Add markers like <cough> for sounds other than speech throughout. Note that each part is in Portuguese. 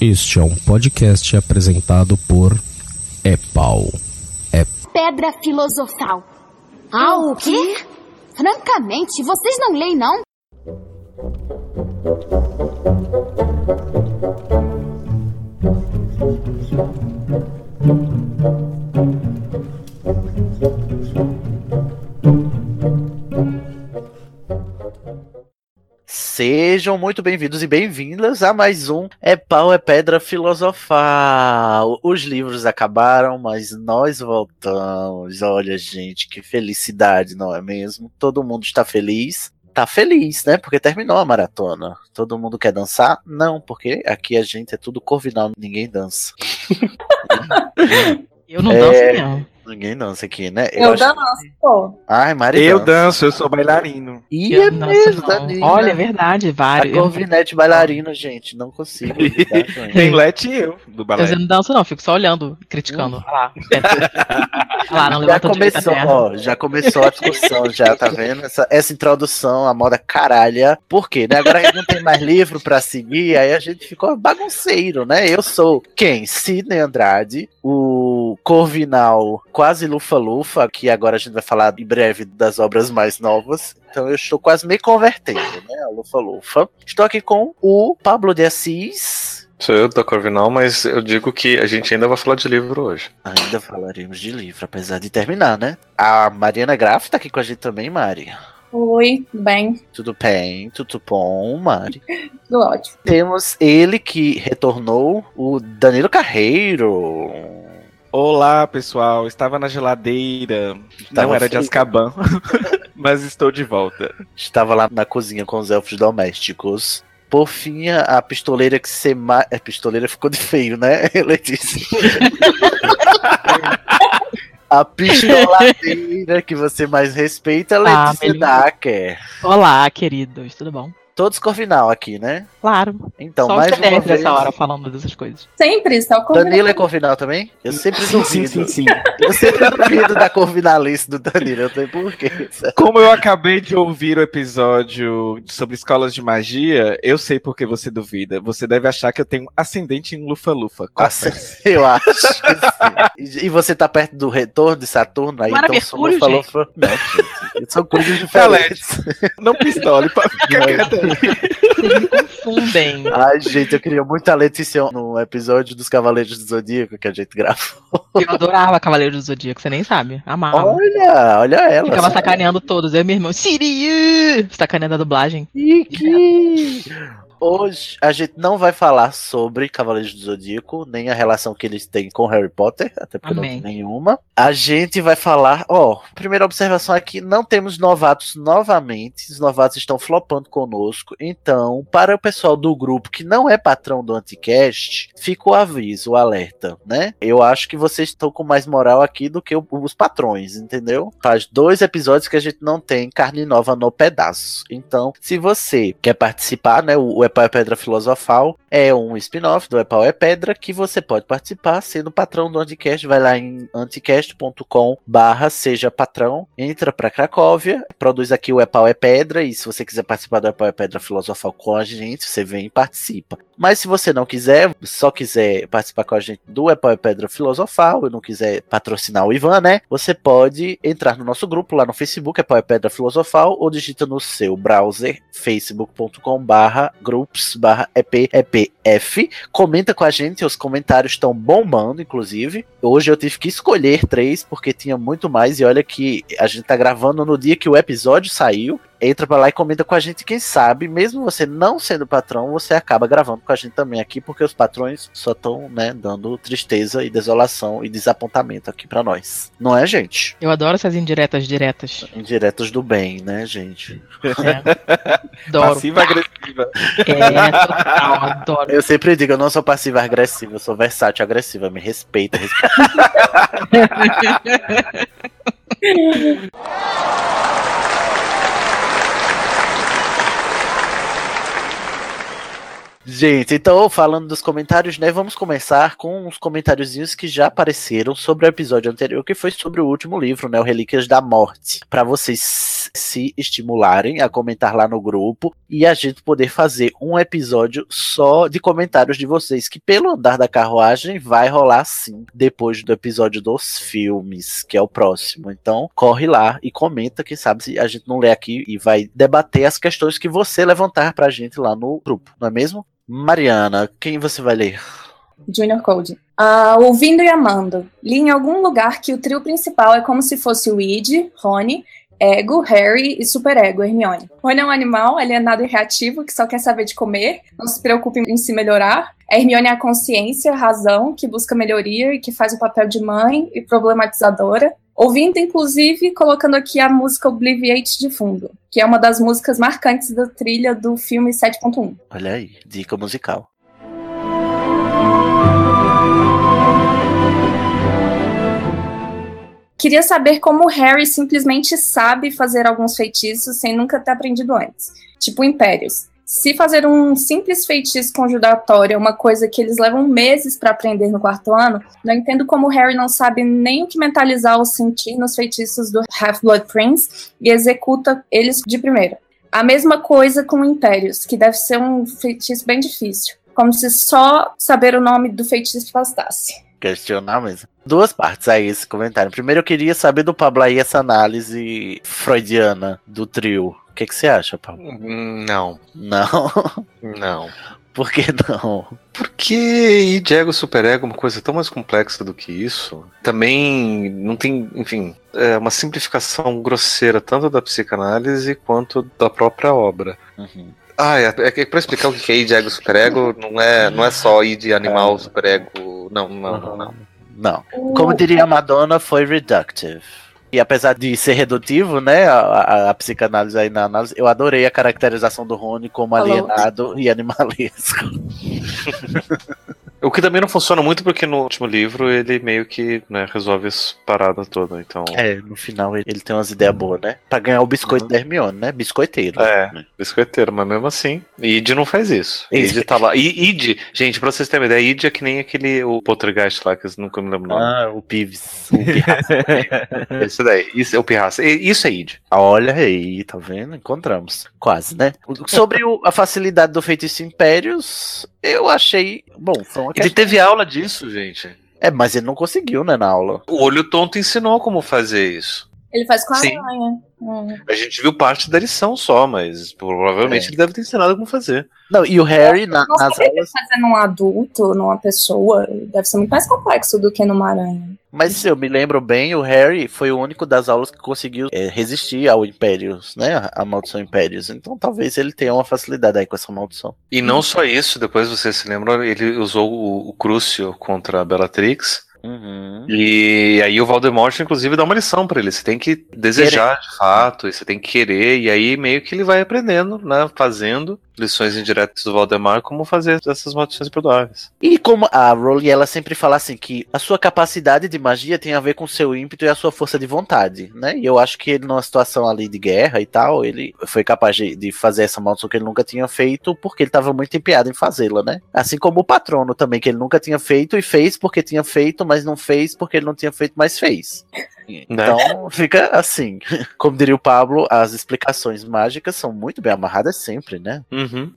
Este é um podcast apresentado por Epau. É Pedra filosofal. Ah, o quê? Francamente, vocês não leem, não? Sejam muito bem-vindos e bem-vindas a mais um É Pau é Pedra Filosofal. Os livros acabaram, mas nós voltamos. Olha, gente, que felicidade, não é mesmo? Todo mundo está feliz. Tá feliz, né? Porque terminou a maratona. Todo mundo quer dançar? Não, porque aqui a gente é tudo corvinal, ninguém dança. <laughs> Eu não É. danço, não. Ninguém dança aqui, né? Eu acho- danço, pô. Ai, Mari Eu dança. danço, eu sou bailarino. Ih, Eu é mesmo. Olha, é verdade, A vários. Eu, Corvinete bailarino, gente, não consigo. <laughs> Tem Let e eu, do eu balé. não danço, não, fico só olhando, criticando. Olha lá. <laughs> Olha lá, não Já a começou, ó, já começou a discussão, já, tá vendo? Essa, essa introdução, a moda caralha. Por quê? Né? Agora a gente não tem mais livro pra seguir, aí a gente ficou bagunceiro, né? Eu sou quem? Sidney Andrade, o Corvinal quase lufa-lufa, que agora a gente vai falar em breve das obras mais novas. Então eu estou quase me convertendo, né? A lufa-lufa. Estou aqui com o Pablo de Assis. Sou eu da Corvinal, mas eu digo que a gente ainda vai falar de livro hoje. Ainda falaremos de livro, apesar de terminar, né? A Mariana Graff tá aqui com a gente também, Mari. Oi, tudo bem? Tudo bem, tudo bom, Mari. <laughs> Tudo ótimo. Temos ele que retornou, o Danilo Carreiro. Olá, pessoal. Estava na geladeira. Tava não era de. Azkaban. <laughs> mas estou de volta. Estava lá na cozinha com os elfos domésticos. Por fim, a pistoleira que se mais. É, pistoleira ficou de feio, né, <laughs> Letícia? <laughs> a pistoladeira que você mais respeita é a Ah, Letícia Melina. Dacker. Olá, queridos, tudo bom? Todos Corvinal aqui, né? Claro. Então, só mais uma vez. nessa hora falando dessas coisas. Sempre, só com Danilo é Corvinal também? Eu sempre Sim, duvido. sim, sim, sim. <laughs> Eu sempre duvido da Corvinalice do Danilo, eu não sei porquê. Como eu acabei de ouvir o episódio sobre escolas de magia, eu sei por que você duvida. Você deve achar que eu tenho ascendente em Lufa-Lufa. Confesso. Eu acho que sim. E, você tá perto do retorno de Saturno, aí então sou Mercúrio, gente, são coisas diferentes. Não pistole, <laughs> ficar quieto aí. Vocês me confundem. Ai, gente, eu queria muito a Letícia no episódio dos Cavaleiros do Zodíaco que a gente gravou. Eu adorava Cavaleiro do Zodíaco, você nem sabe. Amava. Olha, olha ela. Ficava sacaneando todos. Eu e meu irmão, Siri! Sacaneando a dublagem. Iki. Hoje a gente não vai falar sobre Cavaleiros do Zodíaco, nem a relação que eles têm com Harry Potter, até porque não Amém. tem nenhuma. A gente vai falar, ó, primeira observação aqui, não temos novatos novamente, os novatos estão flopando conosco, então, para o pessoal do grupo que não é patrão do Anticast, fica o aviso, o alerta, né? Eu acho que vocês estão com mais moral aqui do que os patrões, entendeu? Faz dois episódios que a gente não tem carne nova no pedaço. Então, se você quer participar, né, o, o Epau é Pedra Filosofal é um spin-off do Epau é Pedra que você pode participar sendo patrão do Anticast. Vai lá em anticast.com barra seja patrão, entra pra Cracóvia, produz aqui o Epau é Pedra e se você quiser participar do Epau é Pedra Filosofal com a gente, você vem e participa. Mas se você não quiser, só quiser participar com a gente do é Pedra Filosofal e não quiser patrocinar o Ivan, né? Você pode entrar no nosso grupo lá no Facebook, é Pedra Filosofal, ou digita no seu browser facebook.com barra groups barra EP, EPF. Comenta com a gente, os comentários estão bombando, inclusive. Hoje eu tive que escolher três, porque tinha muito mais, e olha que a gente tá gravando no dia que o episódio saiu. Entra pra lá e comenta com a gente, quem sabe, mesmo você não sendo patrão, você acaba gravando com a gente também aqui, porque os patrões só estão, né, dando tristeza e desolação e desapontamento aqui pra nós. Não é, gente? Eu adoro essas indiretas diretas. Indiretos do bem, né, gente? É. <laughs> Adoro. Passiva agressiva. É, total, adoro. Eu sempre digo, eu não sou passiva agressiva, eu sou versátil agressiva, me respeita, respeita. <laughs> Gente, então, falando dos comentários, né? Vamos começar com uns comentáriozinhos que já apareceram sobre o episódio anterior, que foi sobre o último livro, né? O Relíquias da Morte. Para vocês se estimularem a comentar lá no grupo e a gente poder fazer um episódio só de comentários de vocês, que pelo andar da carruagem vai rolar sim, depois do episódio dos filmes, que é o próximo. Então, corre lá e comenta, quem sabe se a gente não lê aqui e vai debater as questões que você levantar pra gente lá no grupo, não é mesmo? Mariana, quem você vai ler? Junior Code. Ah, ouvindo e amando. Li em algum lugar que o trio principal é como se fosse o Id, Rony, Ego, Harry e Superego, Hermione. Rony é um animal alienado e reativo que só quer saber de comer, não se preocupa em se melhorar. A Hermione é a consciência, a razão, que busca melhoria e que faz o papel de mãe e problematizadora. Ouvindo, inclusive, colocando aqui a música Obliviate de fundo, que é uma das músicas marcantes da trilha do filme 7.1. Olha aí, dica musical. Queria saber como Harry simplesmente sabe fazer alguns feitiços sem nunca ter aprendido antes. Tipo Impérios. Se fazer um simples feitiço conjuratório é uma coisa que eles levam meses para aprender no quarto ano, não entendo como Harry não sabe nem o que mentalizar ou sentir nos feitiços do Half-Blood Prince e executa eles de primeira. A mesma coisa com Impérios, que deve ser um feitiço bem difícil. Como se só saber o nome do feitiço bastasse questionar mesmo. Duas partes aí esse comentário. Primeiro eu queria saber do Pablo aí essa análise freudiana do trio. O que, que você acha, Pablo? Não. Não? Não. Por que não? Porque e Diego Superego é uma coisa tão mais complexa do que isso. Também não tem, enfim, é uma simplificação grosseira tanto da psicanálise quanto da própria obra. Uhum. Ah, é, é pra explicar o que é id, ego, superego, não é, não é só id, animal, superego. Não, não, não, não. Não. Como diria a Madonna, foi reductive. E apesar de ser redutivo, né, a, a, a, psicanálise aí na análise, eu adorei a caracterização do Rony como alienado e animalesco. <laughs> O que também não funciona muito porque no último livro ele meio que né, resolve as paradas todas, então... É, no final ele, ele tem umas ideias boas, né? Pra ganhar o biscoito uhum. da Hermione, né? Biscoiteiro. É, né? biscoiteiro, mas mesmo assim, Id não faz isso. Id tá lá. E Id, gente, pra vocês terem uma ideia, Id é que nem aquele, o Poltergeist lá, que eu nunca me lembro o nome. Ah, o Pives. O Pirraça. <laughs> Isso daí, isso é o Pirraça. Isso é Id. Olha aí, tá vendo? Encontramos. Quase, né? Sobre o, a facilidade do feitiço Impérios, eu achei. Bom, foi uma Ele teve aula disso, gente. É, mas ele não conseguiu, né, na aula. O olho tonto ensinou como fazer isso. Ele faz com a Sim. aranha. Hum. A gente viu parte da lição só, mas provavelmente É. ele deve ter ensinado como fazer. Não, e o Harry, na- Não nas aulas. fazer num adulto, numa pessoa, deve ser muito mais complexo do que numa aranha. Mas se eu me lembro bem, o Harry foi o único das aulas que conseguiu é, resistir ao Impérios, né? A maldição Impérios. Então talvez ele tenha uma facilidade aí com essa maldição. E não só isso, depois vocês se lembram, ele usou o, o Crucio contra a Bellatrix. Uhum. E aí o Voldemort, inclusive, dá uma lição pra ele. Você tem que desejar de fato, você tem que querer, e aí meio que ele vai aprendendo, né? Fazendo lições indiretas do Valdemar, como fazer essas maldições imperdoáveis. E como a Rowling, ela sempre fala assim que a sua capacidade de magia tem a ver com o seu ímpeto e a sua força de vontade, né? E eu acho que ele, numa situação ali de guerra e tal, ele foi capaz de, de fazer essa maldição que ele nunca tinha feito porque ele estava muito empenhado em fazê-la, né? Assim como o patrono também, que ele nunca tinha feito e fez porque tinha feito, mas não fez porque ele não tinha feito, mas fez. Então fica assim. Como diria o Pablo, as explicações mágicas são muito bem amarradas sempre, né? Uhum.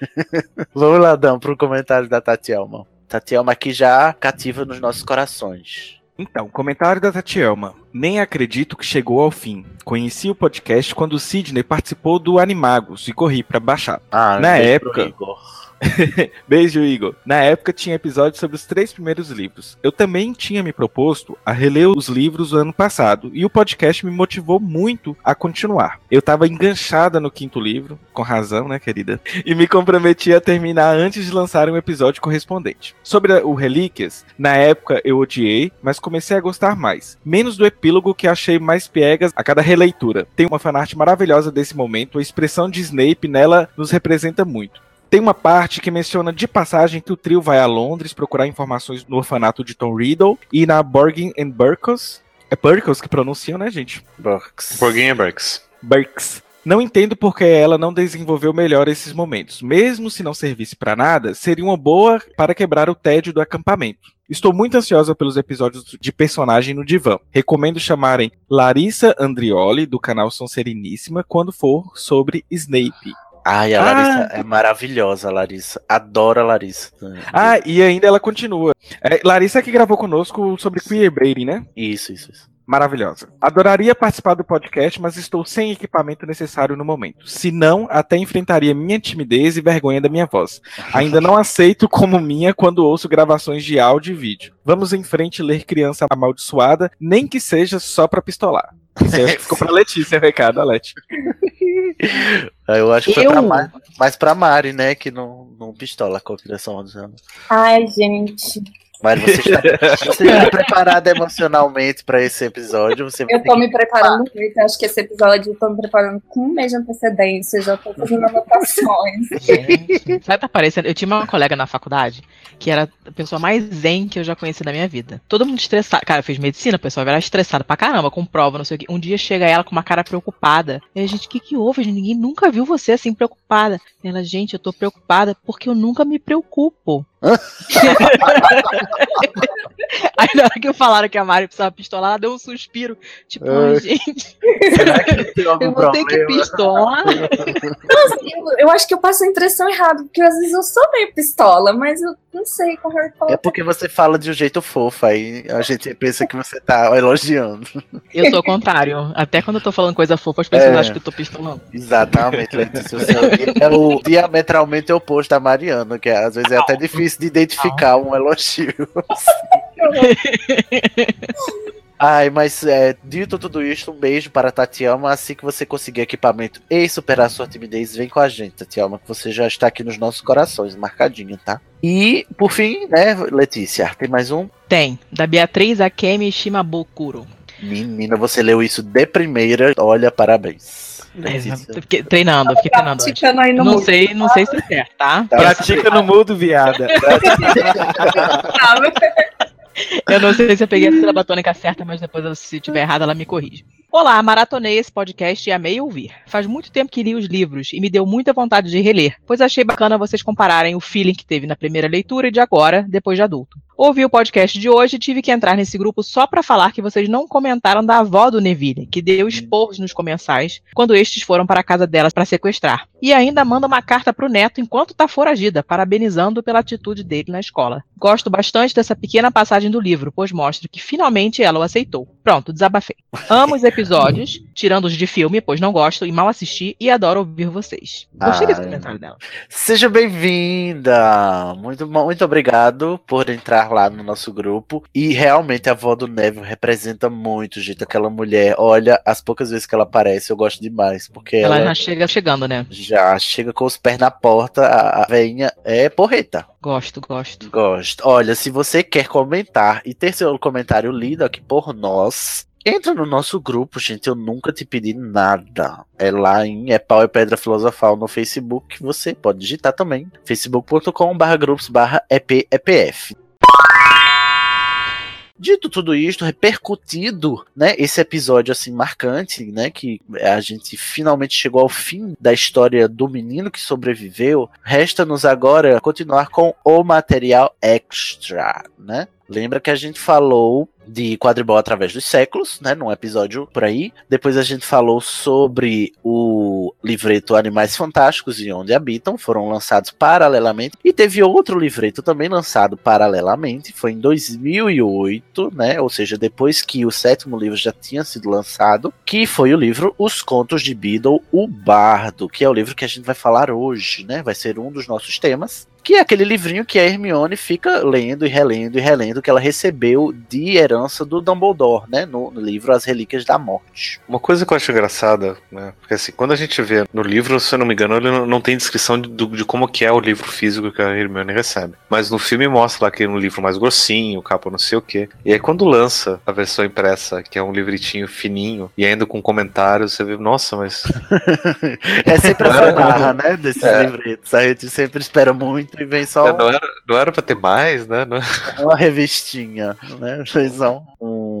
<laughs> Vamos lá, Dan, pro comentário da Tatielma. Tatielma aqui já cativa nos nossos corações. Então, comentário da Tatielma. Nem acredito que chegou ao fim. Conheci o podcast quando o Sidney participou do Animagos e corri pra baixar. Ah, Na época- Igor. <laughs> Beijo, Igor. Na época tinha episódio sobre os três primeiros livros. Eu também tinha me proposto a reler os livros do ano passado e o podcast me motivou muito a continuar. Eu tava enganchada no quinto livro, com razão, né, querida? E me comprometi a terminar antes de lançar um episódio correspondente. Sobre o Relíquias, na época eu odiei, mas comecei a gostar mais. Menos do epílogo que achei mais piegas a cada releitura. Tem uma fanart maravilhosa desse momento, a expressão de Snape nela nos representa muito. Tem uma parte que menciona de passagem que o trio vai a Londres procurar informações no orfanato de Tom Riddle e na Borgin and Burkos. É Burkos que pronunciam, né, gente? Burks. Borguinha Burks. Burks. Não entendo porque ela não desenvolveu melhor esses momentos. Mesmo se não servisse para nada, seria uma boa para quebrar o tédio do acampamento. Estou muito ansiosa pelos episódios de personagem no divã. Recomendo chamarem Larissa Andrioli, do canal São Sereníssima, quando for sobre Snape. Ai, a Ah. Larissa é maravilhosa, a Larissa. Adoro a Larissa. Ah, e ainda ela continua. É, Larissa que gravou conosco sobre queerbaiting, né? Isso, isso, isso. Maravilhosa. Adoraria participar do podcast, mas estou sem equipamento necessário no momento. Se não, até enfrentaria minha timidez e vergonha da minha voz. Ainda não aceito como minha quando ouço gravações de áudio e vídeo. Vamos em frente ler Criança Amaldiçoada, nem que seja só pra pistolar. Aí ficou pra <laughs> Letícia, recado, a Leti. Ah, Eu acho que foi Eu- pra Mari, mais pra Mari, né? Que não, não pistola com a criação dos anos. Ai, gente. Mari, você está, <laughs> você está preparada emocionalmente pra esse episódio? Você Eu tô me preparando muito. Acho que esse episódio eu tô me preparando com um mês de antecedência. Já tô fazendo anotações. <laughs> Gente, sabe, tá parecendo? Eu tinha uma colega na faculdade que era a pessoa mais zen que eu já conheci na minha vida. Todo mundo estressado. Cara, fez medicina, o pessoal era estressado pra caramba, com prova, não sei o quê. Um dia chega ela com uma cara preocupada. E a gente, o que que houve? gente? Ninguém nunca viu você assim preocupada. E ela, gente, eu tô preocupada porque eu nunca me preocupo. <laughs> Aí na hora que falaram que a Mari precisava pistolar, ela deu um suspiro. Tipo, ai, gente, Será que tem <laughs> algum eu vou ter que pistolar. <laughs> Eu, eu acho que eu passo a impressão errada, porque às vezes eu sou meio pistola, mas eu não sei com Harry É Potter. porque você fala de um jeito fofo, aí a gente pensa que você tá elogiando. Eu sou o contrário. Até quando eu tô falando coisa fofa, as pessoas É. acham que eu tô pistolando. Exatamente, <laughs> Letícia. O seu é o diametralmente oposto da Mariana, que às vezes é até difícil de identificar um elogio. <laughs> <laughs> Ai, mas é, dito tudo isso, um beijo para a Tatiana. Assim que você conseguir equipamento e superar sua timidez, vem com a gente, Tatiana, que você já está aqui nos nossos corações, marcadinho, tá? E, por fim, né, Letícia, tem mais um? Tem, da Beatriz Akemi Shimabukuro. Menina, você leu isso de primeira. Olha, parabéns. É, fiquei treinando, fiquei treinando. aí no Não mundo. sei, não sei se é certo, tá? Tá Pratica no mudo, viada. <laughs> <laughs> Eu não sei se eu peguei a sílaba tônica certa, mas depois, se tiver errado, ela me corrige. Olá, maratonei esse podcast e amei ouvir. Faz muito tempo que li os livros e me deu muita vontade de reler, pois achei bacana vocês compararem o feeling que teve na primeira leitura e de agora, depois de adulto. Ouvi o podcast de hoje e tive que entrar nesse grupo só pra falar que vocês não comentaram da avó do Neville, que deu esporros nos comensais quando estes foram para a casa dela para sequestrar. E ainda manda uma carta pro neto enquanto tá foragida, parabenizando pela atitude dele na escola. Gosto bastante dessa pequena passagem do livro, pois mostra que finalmente ela o aceitou. Pronto, desabafei. Amo os episódios, tirando os de filme, pois não gosto e mal assisti e adoro ouvir vocês. Gostei desse Ah, comentário dela. Seja bem-vinda! Muito, muito obrigado por entrar lá no nosso grupo. E realmente a avó do Neville representa muito, gente. Aquela mulher, olha, as poucas vezes que ela aparece, eu gosto demais. Porque Ela ela, já chega chegando, né? já chega com os pés na porta. A, a veinha é porreta. Gosto, gosto. Gosto. Olha, se você quer comentar e ter seu comentário lido aqui por nós. Entra no nosso grupo, gente. Eu nunca te pedi nada. É lá em É Pau e Pedra Filosofal no Facebook. Você pode digitar também. facebook.com.br grupos barra EPEPF. Dito tudo isto, repercutido, né, esse episódio assim marcante, né, que a gente finalmente chegou ao fim da história do menino que sobreviveu, resta-nos agora continuar com o material extra, né? Lembra que a gente falou de quadribol através dos séculos, né, num episódio por aí. Depois a gente falou sobre o livreto Animais Fantásticos e Onde Habitam, foram lançados paralelamente. E teve outro livreto também lançado paralelamente, foi em 2008, né, ou seja, depois que o sétimo livro já tinha sido lançado, que foi o livro Os Contos de Beedle, o Bardo, que é o livro que a gente vai falar hoje, né, vai ser um dos nossos temas. Que é aquele livrinho que a Hermione fica lendo e relendo e relendo que ela recebeu de herança do Dumbledore, né? No, no livro As Relíquias da Morte. Uma coisa que eu acho engraçada, né? Porque assim, quando a gente vê no livro, se eu não me engano, ele não, não tem descrição de, de como que é o livro físico que a Hermione recebe. Mas no filme mostra lá que é um livro mais grossinho, capa não sei o quê. E aí quando lança a versão impressa, que é um livretinho fininho, e ainda com comentários, você vê, nossa, mas <laughs> É sempre essa barra, né? Desses É. livretos. A gente sempre espera muito e vem só não, era, não era pra ter mais, né? Não- <laughs> uma revistinha, né? Fez só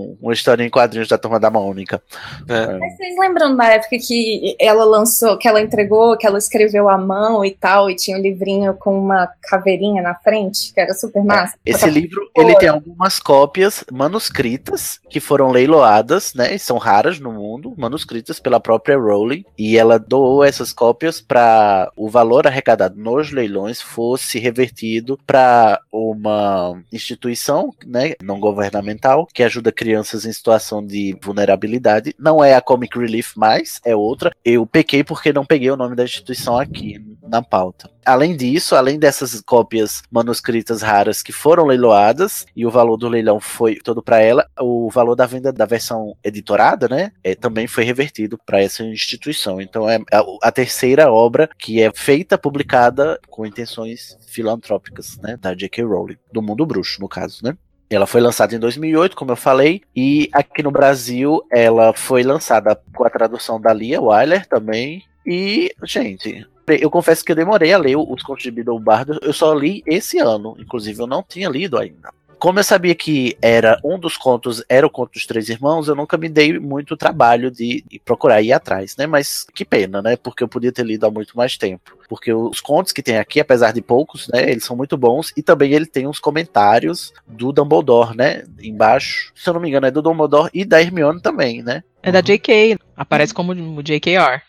um, uma história em quadrinhos da turma da Mônica. É. Mas vocês lembram da época que ela lançou, que ela entregou, que ela escreveu à mão e tal, e tinha um livrinho com uma caveirinha na frente, que era super massa? Esse livro, ele tem algumas cópias manuscritas que foram leiloadas, né? E são raras no mundo, manuscritas pela própria Rowling. E ela doou essas cópias para o valor arrecadado nos leilões fosse revertido para uma instituição, né, não governamental, que ajuda crianças em situação de vulnerabilidade. Não é a Comic Relief mais, é outra. Eu pequei porque não peguei o nome da instituição aqui na pauta. Além disso, além dessas cópias manuscritas raras que foram leiloadas e o valor do leilão foi todo para ela, o valor da venda da versão editorada, né, é, também foi revertido para essa instituição. Então é a, a terceira obra que é feita, publicada com intenções filantrópicas, né, da J.K. Rowling, do mundo bruxo, no caso, né. Ela foi lançada em 2008, como eu falei, e aqui no Brasil ela foi lançada com a tradução da Lia Weiler também. E, gente, eu confesso que eu demorei a ler os contos de Beedle Bardo, eu só li esse ano, inclusive eu não tinha lido ainda. Como eu sabia que era um dos contos, era o conto dos três irmãos, eu nunca me dei muito trabalho de, de procurar ir atrás, né? Mas que pena, né? Porque eu podia ter lido há muito mais tempo. Porque os contos que tem aqui, apesar de poucos, né? Eles são muito bons. E também ele tem uns comentários do Dumbledore, né? Embaixo. Se eu não me engano, é do Dumbledore e da Hermione também, né? É da JK, aparece como JKR.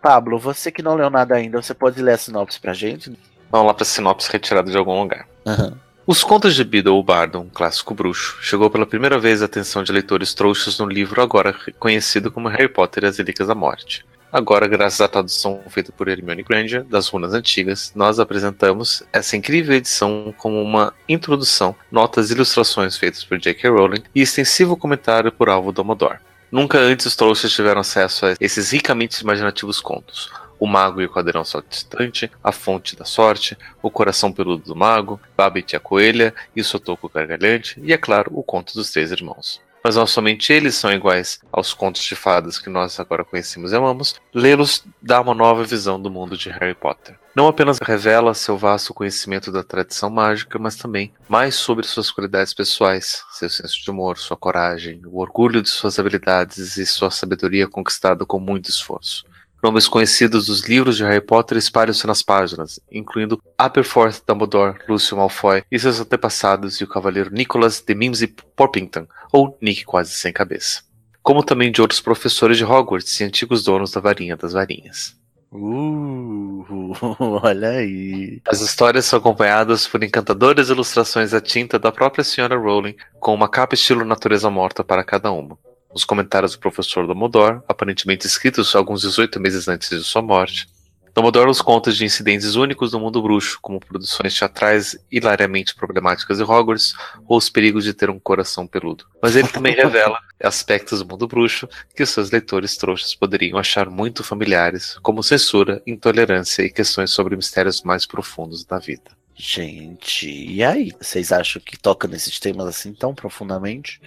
Pablo, você que não leu nada ainda, você pode ler a sinopse pra gente? Vamos lá pra sinopse retirada de algum lugar. Aham. Os Contos de Beedle o Bardo, um clássico bruxo, chegou pela primeira vez à atenção de leitores trouxas no livro agora conhecido como Harry Potter e as Relíquias da Morte. Agora, graças à tradução feita por Hermione Granger das runas antigas, nós apresentamos essa incrível edição como uma introdução, notas e ilustrações feitas por J.K. Rowling e extensivo comentário por Alvo Dumbledore. Nunca antes os trouxas tiveram acesso a esses ricamente imaginativos contos. O Mago e o Quadrão Saltitante, A Fonte da Sorte, O Coração Peludo do Mago, Babette e a Coelha e o Sotoco Gargalhante, e é claro, o Conto dos Três Irmãos. Mas não somente eles são iguais aos contos de fadas que nós agora conhecemos e amamos, lê-los dá uma nova visão do mundo de Harry Potter. Não apenas revela seu vasto conhecimento da tradição mágica, mas também mais sobre suas qualidades pessoais, seu senso de humor, sua coragem, o orgulho de suas habilidades e sua sabedoria conquistada com muito esforço. Nomes conhecidos dos livros de Harry Potter espalham-se nas páginas, incluindo Aberforth Dumbledore, Lúcio Malfoy e seus antepassados e o cavaleiro Nicholas de Mimsy Porpington, ou Nick Quase Sem Cabeça. Como também de outros professores de Hogwarts e antigos donos da varinha das varinhas. Uh, <laughs> olha aí. As histórias são acompanhadas por encantadoras ilustrações à tinta da própria senhora Rowling, com uma capa estilo natureza morta para cada uma. Os comentários do professor Dumbledore, aparentemente escritos alguns 18 meses antes de sua morte, Dumbledore nos conta de incidentes únicos do mundo bruxo, como produções teatrais hilariamente problemáticas de Hogwarts ou os perigos de ter um coração peludo. Mas ele também <laughs> revela aspectos do mundo bruxo que seus leitores trouxas poderiam achar muito familiares, como censura, intolerância e questões sobre mistérios mais profundos da vida. Gente, e aí? Vocês acham que toca nesses temas assim tão profundamente?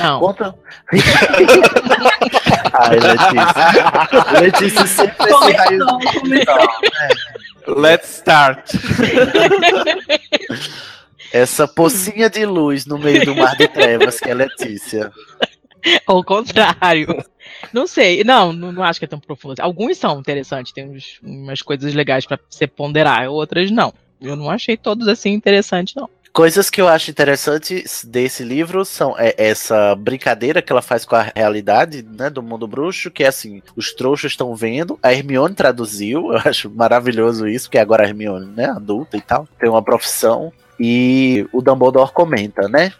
Não. Conta. <laughs> Ai, Letícia. Letícia sempre esse. Começou, começou. Let's start. Essa pocinha de luz no meio do mar de trevas que é Letícia. Ao contrário. Não sei. Não, não, não acho que é tão profundo. Alguns são interessantes, tem uns- umas coisas legais pra você ponderar, outras não. Eu não achei todos assim interessantes, não. Coisas que eu acho interessantes desse livro são é, essa brincadeira que ela faz com a realidade né, do mundo bruxo, que é assim, os trouxas estão vendo, a Hermione traduziu, eu acho maravilhoso isso, porque agora a Hermione, né, adulta e tal, tem uma profissão, e o Dumbledore comenta, né?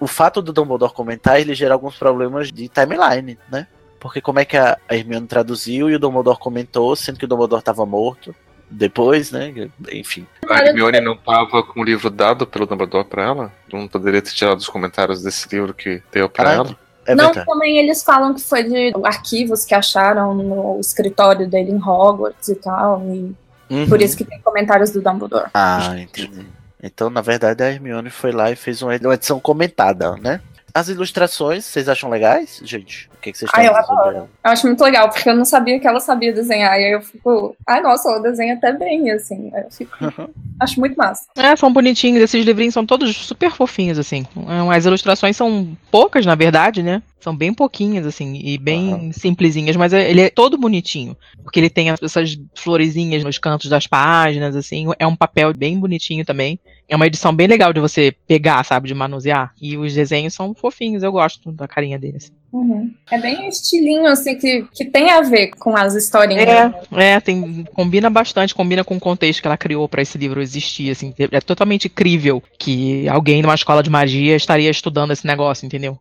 O fato do Dumbledore comentar, ele gera alguns problemas de timeline, né? Porque como é que a Hermione traduziu e o Dumbledore comentou, sendo que o Dumbledore estava morto depois, né? Enfim. A Hermione não estava com o livro dado pelo Dumbledore para ela? Não poderia ter tirado os comentários desse livro que deu para Caralho. ela? É não, também eles falam que foi de arquivos que acharam no escritório dele em Hogwarts e tal. E Uhum. por isso que tem comentários do Dumbledore. Ah, entendi. Então, na verdade, a Hermione foi lá e fez uma uma edição comentada, né? As ilustrações, vocês acham legais, gente? O que, que vocês Ah, estão eu adoro. Eu acho muito legal, porque eu não sabia que ela sabia desenhar. E aí eu fico, ai, nossa, ela desenha até bem, assim. Eu fico, <laughs> acho muito massa. É, são bonitinhos. Esses livrinhos são todos super fofinhos, assim. É, As ilustrações são poucas, na verdade, né? São bem pouquinhas, assim, e bem simplesinhas, mas é- ele é todo bonitinho. Porque ele tem as- essas florezinhas nos cantos das páginas, assim. É um papel bem bonitinho também. É uma edição bem legal de você pegar, sabe, de manusear. E os desenhos são fofinhos, eu gosto da carinha deles. Uhum. É bem estilinho, assim, que, que tem a ver com as historinhas. É, é, tem, combina bastante, combina com o contexto que ela criou pra esse livro existir, assim. É totalmente crível que alguém numa escola de magia estaria estudando esse negócio, entendeu?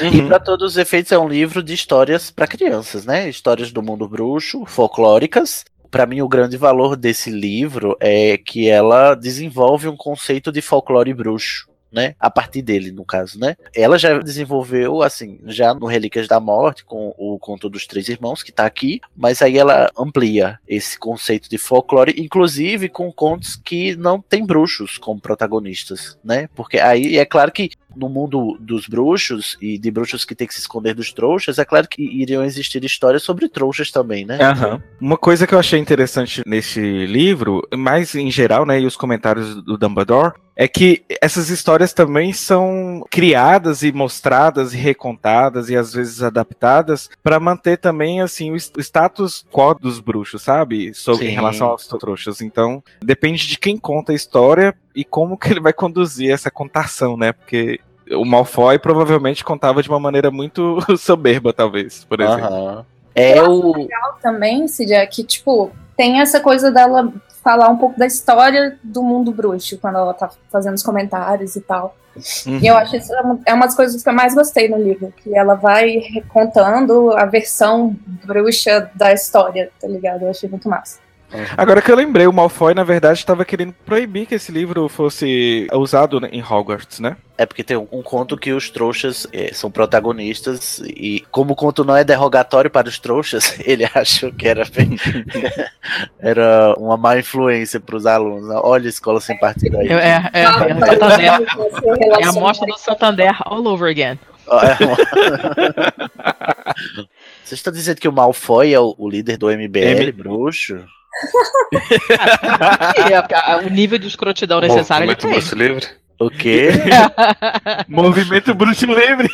E para todos os efeitos é um livro de histórias para crianças, né? Histórias do mundo bruxo, folclóricas. Para mim o grande valor desse livro é que ela desenvolve um conceito de folclore bruxo. Né? A partir dele, no caso, né? Ela já desenvolveu, assim, já no Relíquias da Morte, com o Conto dos Três Irmãos, que tá aqui, mas aí ela amplia esse conceito de folclore, inclusive com contos que não tem bruxos como protagonistas, né? Porque aí é claro que no mundo dos bruxos e de bruxos que tem que se esconder dos trouxas, é claro que iriam existir histórias sobre trouxas também, né? Aham. Uma coisa que eu achei interessante nesse livro, mais em geral, né, e os comentários do Dumbledore, é que essas histórias também são criadas e mostradas e recontadas e às vezes adaptadas para manter também assim o status quo dos bruxos, sabe? Sobre em Sim. relação aos trouxas. Então, depende de quem conta a história e como que ele vai conduzir essa contação, né? Porque o Malfoy provavelmente contava de uma maneira muito <laughs> soberba, talvez, por exemplo. Aham. É o. legal também, Cid, é que, tipo, tem essa coisa dela falar um pouco da história do mundo bruxo, quando ela tá fazendo os comentários e tal. Uhum. E eu acho isso é uma- é uma das coisas que eu mais gostei no livro, que ela vai contando a versão bruxa da história, tá ligado? Eu achei muito massa. Agora que eu lembrei, o Malfoy, na verdade, estava querendo proibir que esse livro fosse usado em Hogwarts, né? É porque tem um, conto que os trouxas eh, são protagonistas e como o conto não é derrogatório para os trouxas, <laughs> ele achou que era bem- <laughs> era uma má influência para os alunos. Olha a escola sem partido aí. É, é, é, é, Santander. É a mostra do Santander all over again. É <laughs> Vocês estão dizendo que o Malfoy é o, o líder do MBL, M- bruxo? E a- a- o nível de escrotidão necessário ele Movimento tem. Bruxo Livre. O quê? <laughs> Movimento Bruxo Livre.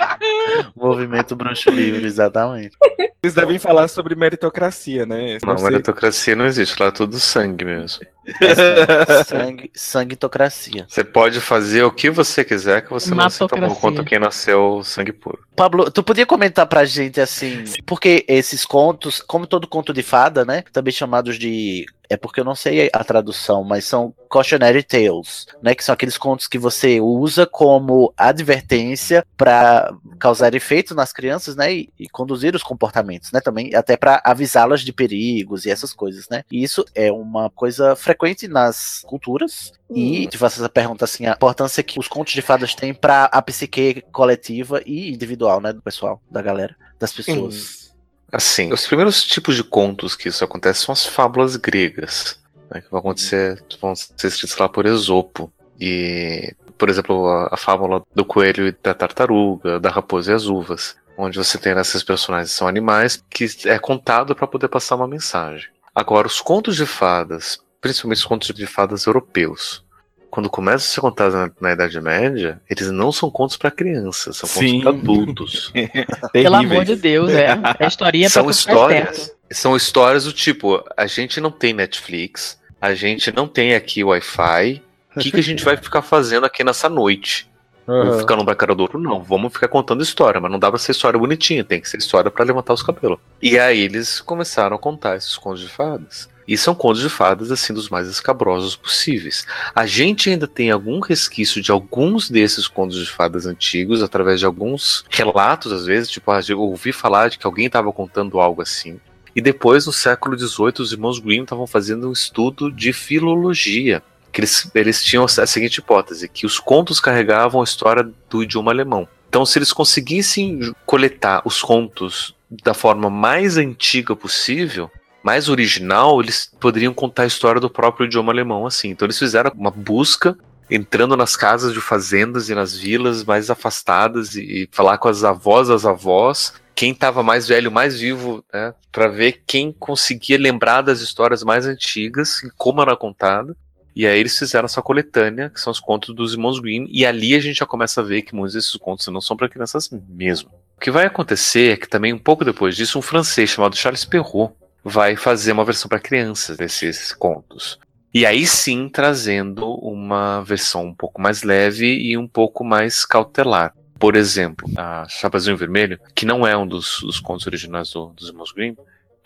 <laughs> Movimento Bruxo Livre, exatamente. Vocês devem falar sobre meritocracia, né? Não, sei. meritocracia não existe, lá é tudo sangue mesmo. <laughs> Sangue, sanguitocracia. Você pode fazer o que você quiser, que você não se tomou conta quem nasceu sangue puro. Pablo, tu podia comentar pra gente assim, porque esses contos, como todo conto de fada, né, também chamados de é porque eu não sei a tradução, mas são cautionary tales, né, que são aqueles contos que você usa como advertência pra causar efeito nas crianças, né, e, e conduzir os comportamentos, né, também até pra avisá-las de perigos e essas coisas, né. E isso é uma coisa frequente nas culturas e te faço essa pergunta assim, a importância que os contos de fadas têm pra a psique coletiva e individual, né, do pessoal, da galera, das pessoas. Assim, os primeiros tipos de contos que isso acontece são as fábulas gregas, né, que vão acontecer, vão ser escritas lá por Esopo. E, por exemplo, a, a fábula do coelho e da tartaruga, da raposa e as uvas, onde você tem esses personagens que são animais que é contado para poder passar uma mensagem. Agora, os contos de fadas, principalmente os contos de fadas europeus, quando começam a ser contados na, na Idade Média, eles não são contos para crianças, são Sim. contos para adultos. <laughs> Pelo amor de Deus, é. É historinha pra são ficar histórias. São histórias do tipo: a gente não tem Netflix, a gente não tem aqui Wi-Fi. O que, que a gente vai ficar fazendo aqui nessa noite? Vamos ficar no Bracadouro? Não, vamos ficar contando história, mas não dá pra ser história bonitinha, tem que ser história pra levantar os cabelos. E aí eles começaram a contar esses contos de fadas. E são contos de fadas, assim, dos mais escabrosos possíveis. A gente ainda tem algum resquício de alguns desses contos de fadas antigos, através de alguns relatos, às vezes, tipo, ah, eu ouvi falar de que alguém estava contando algo assim. E depois, no século XVIII, os irmãos Grimm estavam fazendo um estudo de filologia. Que eles, eles tinham a seguinte hipótese, que os contos carregavam a história do idioma alemão. Então, se eles conseguissem coletar os contos da forma mais antiga possível, mais original, eles poderiam contar a história do próprio idioma alemão assim. Então eles fizeram uma busca entrando nas casas de fazendas e nas vilas mais afastadas e, e falar com as avós, as avós, quem estava mais velho, mais vivo, né, para ver quem conseguia lembrar das histórias mais antigas e como era contada. E aí eles fizeram essa coletânea, que são os contos dos irmãos Grimm, e ali a gente já começa a ver que muitos desses contos não são para crianças mesmo. O que vai acontecer é que também um pouco depois disso, um francês chamado Charles Perrault vai fazer uma versão para crianças desses contos. E aí sim trazendo uma versão um pouco mais leve e um pouco mais cautelar. Por exemplo, a Chapazinho Vermelho, que não é um dos, dos contos originais do, dos irmãos Grimm,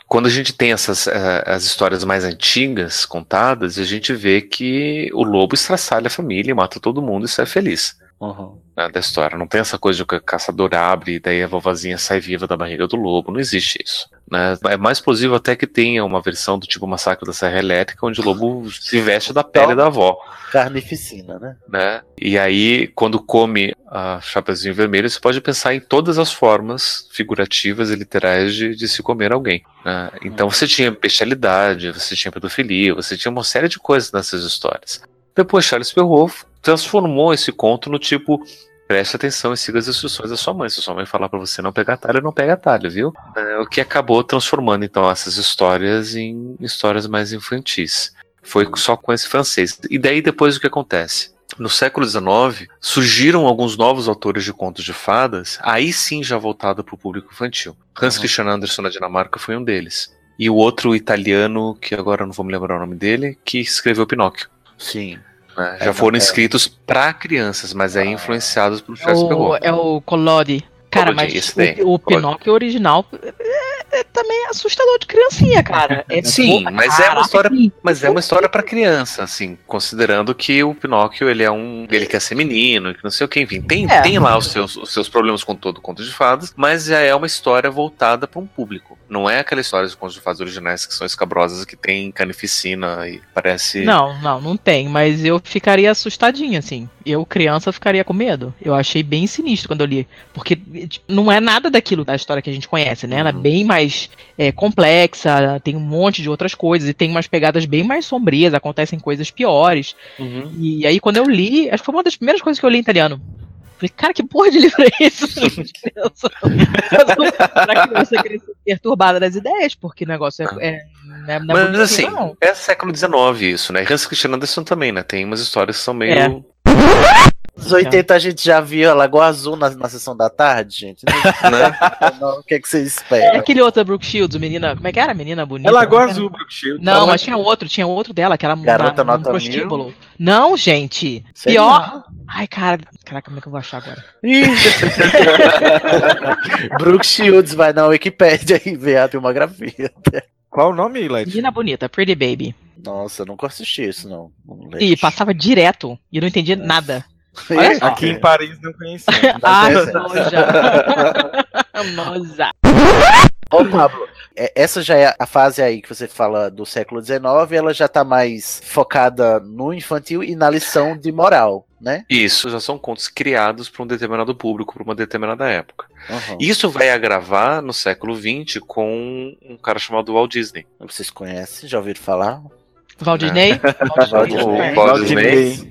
quando a gente tem essas uh, as histórias mais antigas contadas, a gente vê que o lobo estraçalha a família, mata todo mundo e sai feliz. Uhum. Né, da história. Não tem essa coisa de que o caçador abre e daí a vovozinha sai viva da barriga do lobo. Não existe isso. Né? É mais possível até que tenha uma versão do tipo Massacre da Serra Elétrica, onde o lobo se veste da pele da avó. Carnificina, né? né? E aí, quando come a Chapezinho Vermelho, você pode pensar em todas as formas figurativas e literais de, de se comer alguém. Né? Então você tinha bestialidade, você tinha pedofilia, você tinha uma série de coisas nessas histórias. Depois Charles Perrault transformou esse conto no tipo preste atenção e siga as instruções da sua mãe. Se sua mãe falar para você não pegar atalho, não pega atalho, viu? É, o que acabou transformando então essas histórias em histórias mais infantis. Foi só com esse francês. E daí depois o que acontece? No século XIX, surgiram alguns novos autores de contos de fadas, aí sim já voltado para o público infantil. Hans uhum. Christian Andersen na Dinamarca foi um deles. E o outro italiano, que agora não vou me lembrar o nome dele, que escreveu Pinóquio. Sim. Né? É, já foram é. escritos para crianças, mas aí influenciados por Charles é o, É o Collodi. Cara, mas o, o Pinóquio original é, é, também assustador de criancinha, cara. <laughs> É Sim, mas é uma história, mas é uma história para criança, assim, considerando que o Pinóquio ele é um, ele quer ser menino, que não sei o que, enfim, tem, é. tem lá os seus, os seus problemas com todo o conto de fadas, mas já é uma história voltada para um público. Não é aquela história de contos de fadas originais que são escabrosas, que tem canificina e parece. Não, não, não tem, mas eu ficaria assustadinha, assim. Eu, criança, ficaria com medo. Eu achei bem sinistro quando eu li. Porque tipo, não é nada daquilo da história que a gente conhece, né? Uhum. Ela é uhum. bem mais é, complexa, tem um monte de outras coisas, e tem umas pegadas bem mais sombrias, acontecem coisas piores. Uhum. E aí, quando eu li, acho que foi uma das primeiras coisas que eu li em italiano. Falei, cara, que porra de livro é esse? <laughs> pra criança perturbada das ideias, porque o negócio é. é, é Mas assim, não. é século XIX isso, né? Hans Christian Andersen também, né? Tem umas histórias que são meio. É. Nos 80 a gente já viu a Lagoa Azul na, na sessão da tarde, gente. <laughs> Né? o que, é que vocês esperam? É aquele outro Brooke Shields, menina. Como é que era? Menina bonita? É Lagoa Azul, Brooke Shields. Não, mas tinha outro, tinha outro dela, que era Garota na, nota prostíbulo. Não, gente. Sei pior. Não. Ai, cara. Caraca, como é que eu vou achar agora? <laughs> Brooke Shields vai na Wikipedia e ver a filmografia. Qual o nome, Led? Menina bonita, Pretty Baby. Nossa, eu nunca assisti isso, não. não e passava direto. E eu não entendia nada. Aqui em Paris não conhecia. <laughs> ah, noja. <laughs> noja. <laughs> Ô, Pablo, é, essa já é a fase aí que você fala do século XIX, ela já tá mais focada no infantil e na lição de moral, né? Isso, já são contos criados para um determinado público, para uma determinada época. Uhum. Isso vai agravar no século XX com um cara chamado Walt Disney. Vocês conhecem? Já ouviram falar? Walt Disney? Walt Disney. Walt Disney.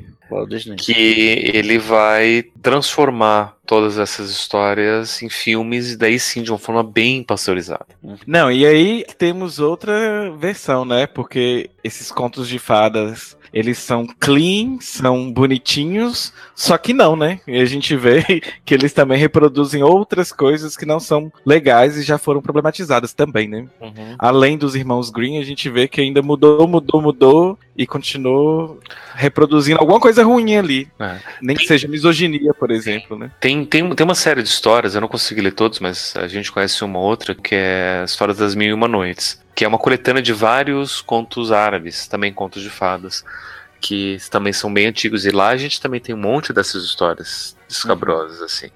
Que ele vai transformar todas essas histórias em filmes e daí sim de uma forma bem pasteurizada. Não, e aí temos outra versão, né? Porque esses contos de fadas eles são clean, são bonitinhos, só que não, né? E a gente vê <laughs> que eles também reproduzem outras coisas que não são legais e já foram problematizadas também, né? Uhum. Além dos irmãos Green, a gente vê que ainda mudou, mudou, mudou e continuou reproduzindo alguma coisa ruim ali. É. Nem que seja misoginia, por exemplo, né? Tem, tem, tem uma série de histórias, eu não consegui ler todos, mas a gente conhece uma outra, que é a História das Mil e Uma Noites que é uma coletânea de vários contos árabes, também contos de fadas, que também são bem antigos. E lá a gente também tem um monte dessas histórias escabrosas, uhum. assim.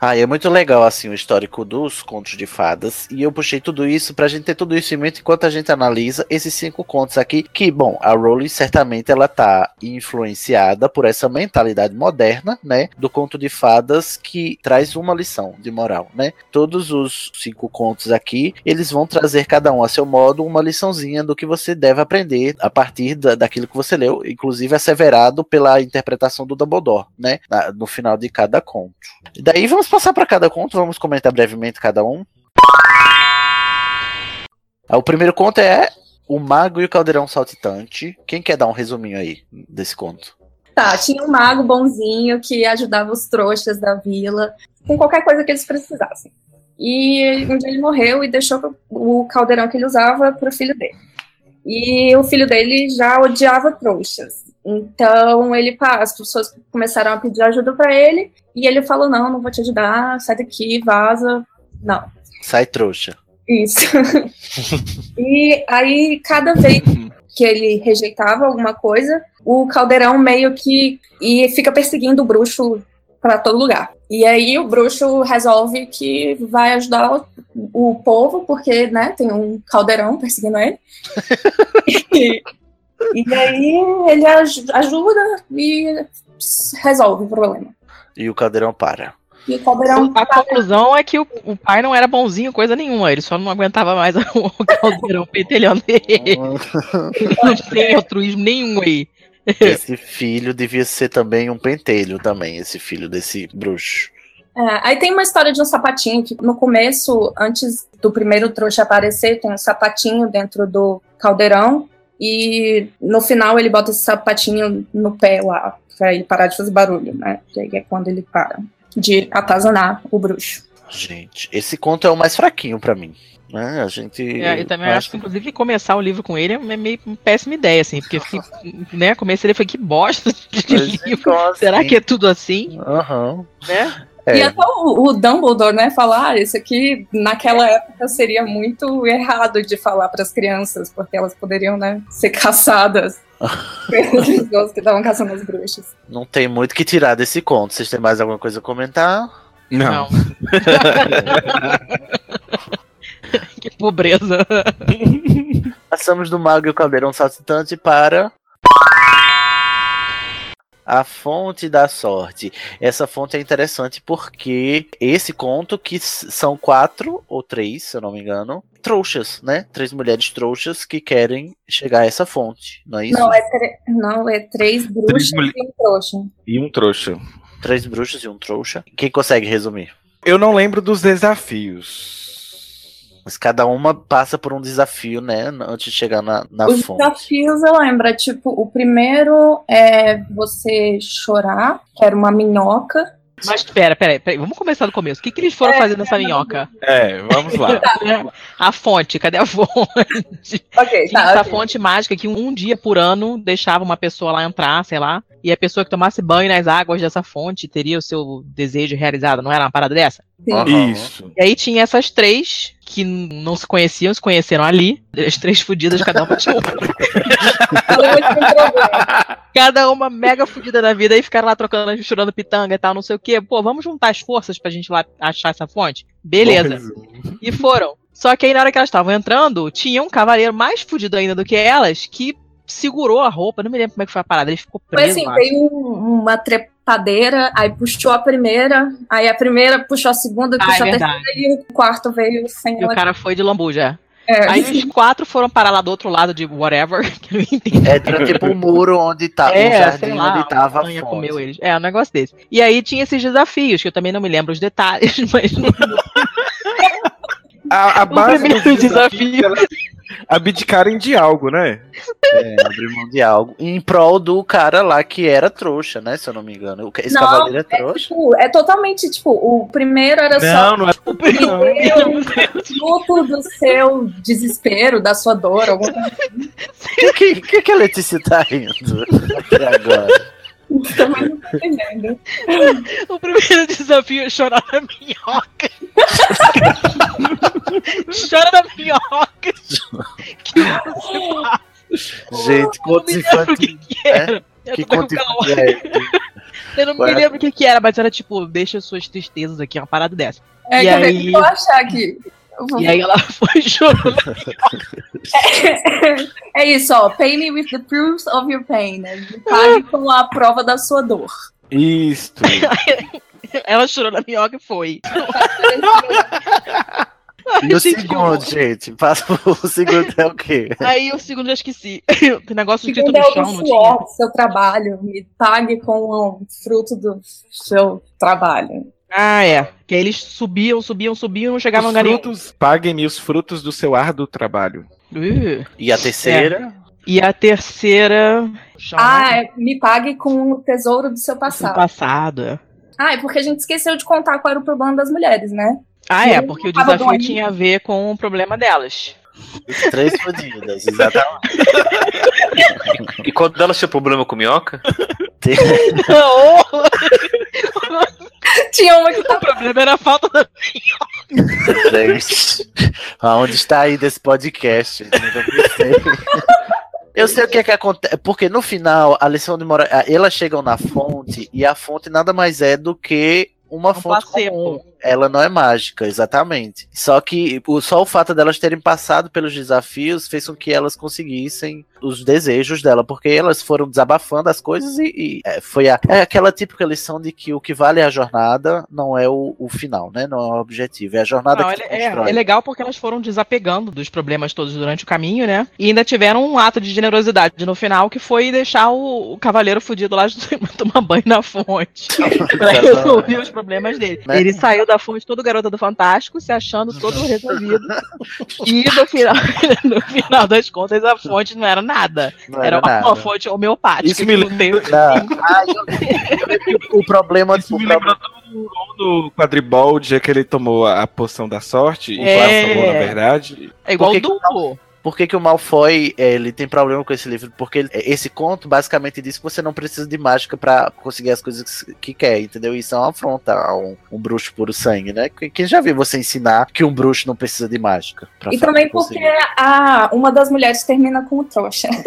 Ah, é muito legal assim o histórico dos contos de fadas. E eu puxei tudo isso pra gente ter tudo isso em mente enquanto a gente analisa esses cinco contos aqui. Que, bom, a Rowling certamente ela tá influenciada por essa mentalidade moderna, né? Do conto de fadas que traz uma lição de moral, né? Todos os cinco contos aqui, eles vão trazer cada um a seu modo uma liçãozinha do que você deve aprender a partir da, daquilo que você leu, inclusive asseverado pela interpretação do Dumbledore, né? Na- no final de cada conto. E daí vamos passar para cada conto, vamos comentar brevemente cada um. Ah, O primeiro conto é O Mago e o Caldeirão Saltitante. Quem quer dar um resuminho aí desse conto? Tá, tinha um mago bonzinho que ajudava os trouxas da vila com qualquer coisa que eles precisassem. E um dia ele morreu e deixou o caldeirão que ele usava pro filho dele. E o filho dele já odiava trouxas. Então ele, as pessoas começaram a pedir ajuda pra ele e ele falou: "Não, não vou te ajudar, sai daqui, vaza". Não. Sai trouxa. Isso. <laughs> e aí, cada vez que ele rejeitava alguma coisa, o caldeirão meio que e fica perseguindo o bruxo para todo lugar. E aí o bruxo resolve que vai ajudar o, o povo, porque, né, tem um caldeirão perseguindo ele. <laughs> e, e aí ele aj- ajuda e resolve o problema. E o Caldeirão para. E o caldeirão A conclusão é que o, o pai não era bonzinho, coisa nenhuma. Ele só não aguentava mais <laughs> o caldeirão pentelhando ele. <laughs> Não tem altruísmo nenhum aí. Esse filho devia ser também um pentelho também, esse filho desse bruxo. É, aí tem uma história de um sapatinho que no começo, antes do primeiro trouxa aparecer, tem um sapatinho dentro do caldeirão e no final ele bota esse sapatinho no pé lá pra ele parar de fazer barulho, né? Que aí é quando ele para de atazanar o bruxo. Gente, esse conto é o mais fraquinho pra mim. Né? A gente. É, eu também acho que, inclusive, começar o livro com ele é meio uma péssima ideia, assim, porque fiquei, <laughs> né, comecei ele foi que bosta de livro. Será que é tudo assim? Aham. Né? É. E até o, o Dumbledore, né, falar, ah, isso aqui naquela época seria muito errado de falar para as crianças, porque elas poderiam, né, ser caçadas <laughs> pelas pessoas que estavam caçando as bruxas. Não tem muito que tirar desse conto. Vocês têm mais alguma coisa a comentar? Não. <laughs> que pobreza. <laughs> Passamos do Mago e o Caldeirão Saltitante para. A fonte da sorte. Essa fonte é interessante porque esse conto, que são quatro ou três, se eu não me engano, trouxas, né? Três mulheres trouxas que querem chegar a essa fonte, não é isso? Não, é, não, é três bruxas mulher- e um trouxa. E um trouxa. Três bruxas e um trouxa. Quem consegue resumir? Eu não lembro dos desafios. Mas cada uma passa por um desafio, né? Antes de chegar na, na Os fonte. desafios eu lembro, é tipo, o primeiro é você chorar, que era uma minhoca. Mas pera, pera, pera, vamos começar do começo. O que, que eles foram fazer nessa minhoca? É, vamos lá. <laughs> A fonte, cadê a fonte? Ok, Tinha tá. essa ok. fonte mágica que um dia por ano deixava uma pessoa lá entrar, sei lá, e a pessoa que tomasse banho nas águas dessa fonte teria o seu desejo realizado, não era uma parada dessa? Aham. Isso. E aí tinha essas três que não se conheciam, se conheceram ali, as três fudidas, cada uma tinha um. Problema. cada uma mega fudida da vida e ficaram lá trocando, misturando pitanga e tal, não sei o quê. Pô, vamos juntar as forças pra gente lá achar essa fonte? Beleza. E foram. Só que aí na hora que elas estavam entrando, tinha um cavaleiro mais fudido ainda do que elas que segurou a roupa. Não me lembro como é que foi a parada. Ele ficou Foi preso assim, lá. veio um- uma trepadeira, aí puxou a primeira, aí a primeira puxou a segunda, Ah, é puxou a verdade. terceira e o quarto veio sem E o ela. cara foi de lambuja. É. Aí os quatro foram parar lá do outro lado de whatever, <laughs> que eu não entendi. É era tipo um muro onde tá, um É, jardim sei lá, onde tava a comeu eles. É, um negócio desse. E aí tinha esses desafios, que eu também não me lembro os detalhes, <laughs> mas A, a o base do primeiro desafio desafio. É abdicarem de algo, né? É, abrir mão de algo. Em prol do cara lá que era trouxa, né? Se eu não me engano. O- Esse Não, cavaleiro é trouxa. Tipo, é totalmente, tipo, o primeiro era só Não, não é. o <laughs> fruto do seu desespero, da sua dor, alguma coisa <laughs> O que, que, que que a Letícia tá rindo <laughs> até agora? Também não tô entendendo. <laughs> O primeiro desafio é chorar na minhoca. <laughs> Chora na minhoca. que você faz? Gente, contos Eu não me lembro o que, infantis. que era. Eu Que conto infantil é esse? Eu não me lembro o que que era, mas era tipo, deixa suas tristezas aqui, uma parada dessa. É, E ver? aí- Eu vou achar aqui. Vou- E aí ela <laughs> foi chorando. É isso, ó. Pay me with the proofs of your pain. Né? Me Pague com a prova da sua dor. Isto. <laughs> Ela chorou na minhoca e foi. <laughs> E o Gente, segundo, gente? Passa o segundo é o quê? Aí o segundo eu esqueci. Tem negócio escrito Segundo no é chão, do não tinha? do seu trabalho. Me pague com o fruto do seu trabalho. Ah, é. Que aí eles subiam, subiam, subiam e não chegavam Os a frutos, paguem-me os frutos do seu árduo trabalho. Uh. E a terceira? E a terceira. Ah, é, me pague com o tesouro do seu Do passado. passado. é. Ah, é porque a gente esqueceu de contar qual era o problema das mulheres, né? Ah, é, porque o desafio bom. tinha a ver com o problema delas. Os três fodidas, exatamente. <laughs> E quando elas tinham problema com minhoca, <laughs> <laughs> Tinha uma que o problema era a falta da. Gente, aonde está aí desse podcast? Eu sei o que é que acontece, porque no final a lição de moral, elas chegam na fonte e a fonte nada mais é do que uma Um fonte comum. Ela não é mágica, exatamente. Só que o, só o fato delas terem passado pelos desafios fez com que elas conseguissem os desejos dela, porque elas foram desabafando as coisas e, e, é, foi a, é aquela típica lição de que o que vale é a jornada, não é o, o final, né? Não é o objetivo, é a jornada Não, que é, é- é legal porque elas foram desapegando dos problemas todos durante o caminho, né? E ainda tiveram um ato de generosidade no final, que foi deixar o, o cavaleiro fudido lá <laughs> tomar banho na fonte. <laughs> pra resolver os problemas dele. Né? Ele saiu da fonte todo garota do Fantástico, se achando todo resolvido. e no final, <laughs> no final das contas, a fonte não era nada. Não Era, uma, nada. fonte homeopática. Isso me Não. Ah, <laughs> o problema, Isso o me problema lembrou do, do quadribol, o dia que ele tomou a poção da sorte, e É. quase tomou, na verdade. É igual o duplo. Por que, que o Malfoy é, ele tem problema com esse livro? Porque ele- esse conto basicamente diz que você não precisa de mágica pra conseguir as coisas que, que quer, entendeu? Isso é uma afronta a um, um bruxo puro sangue, né? Quem já viu você ensinar que um bruxo não precisa de mágica? E também porque a, uma das mulheres termina com o trouxa. <laughs>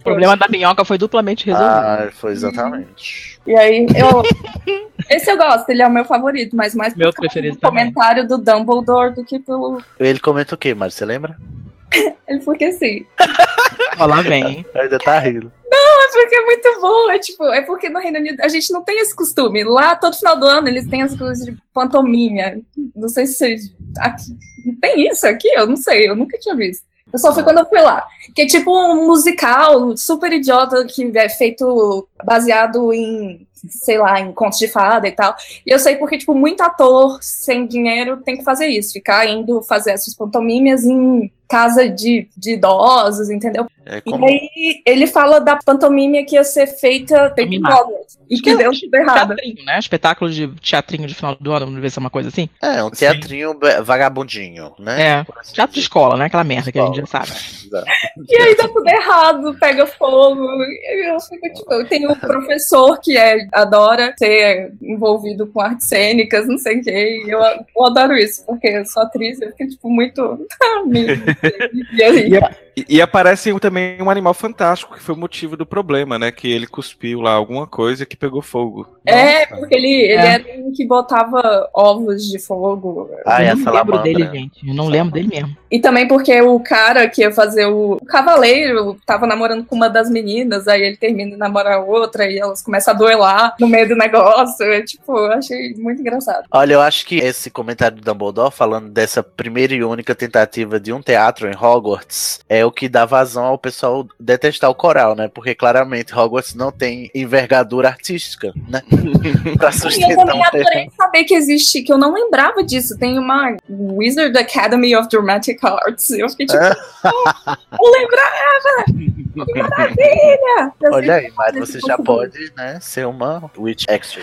O problema da minhoca foi duplamente resolvido. Ah, foi exatamente. E aí, eu. Esse eu gosto, ele é o meu favorito, mas mais Meu preferido do comentário do Dumbledore do que pelo. Ele comenta o quê, Mário? Você lembra? <laughs> Ele porque assim. Ó, lá vem, hein? <laughs> Ainda tá rindo. É porque é muito bom. É tipo, é porque no Reino Unido a gente não tem esse costume. Lá, todo final do ano, eles têm as coisas de pantomima. Não sei se vocês. Aqui, tem isso aqui? Eu não sei, eu nunca tinha visto. Eu só fui quando eu fui lá. Que é tipo um musical super idiota que é feito baseado em, sei lá, em contos de fada e tal. E eu sei porque, tipo, muito ator sem dinheiro tem que fazer isso. Ficar indo fazer essas pantomimas em casa de, de idosos, entendeu? É E como... aí ele fala da pantomima que ia ser feita, em. Hogwarts. E que deu tudo errado. Teatrinho, né? Espetáculo de teatrinho de final do ano, não deve ser uma coisa assim. É, um teatrinho be- vagabundinho, né? É. Assim Teatro de dizer. escola, né? Aquela merda que a gente já sabe. E aí dá tudo errado, pega fogo. E eu fico, tipo, tem um professor que é, adora ser envolvido com artes cênicas, não sei o quê. E eu, eu adoro isso, porque eu sou atriz, eu fico, tipo, muito. <laughs> e aí, E, e aparece também um animal fantástico, que foi o motivo do problema, né? Que ele cuspiu lá alguma coisa que pegou fogo. é, Nossa. porque ele, ele É. era um que botava ovos de fogo. Ah, é eu não lembro salamandra. dele, gente. Eu não lembro dele mesmo. E também porque o cara que ia fazer o, o cavaleiro tava namorando com uma das meninas, aí ele termina de namorar outra e elas começam a duelar no meio do negócio. É, tipo, eu achei muito engraçado. Olha, eu acho que esse comentário do Dumbledore falando dessa primeira e única tentativa de um teatro em Hogwarts é o que dá vazão ao pessoal detestar o coral, né? Porque claramente Hogwarts não tem envergadura artística, né? <laughs> pra E eu sustentar também um adorei saber que existe, que eu não lembrava disso. Tem uma Wizard Academy of Dramatic Arts. Eu fiquei tipo, <laughs> É. não lembrava! Que maravilha! Olha aí, mas você já pode, né, ser uma Witch Extra.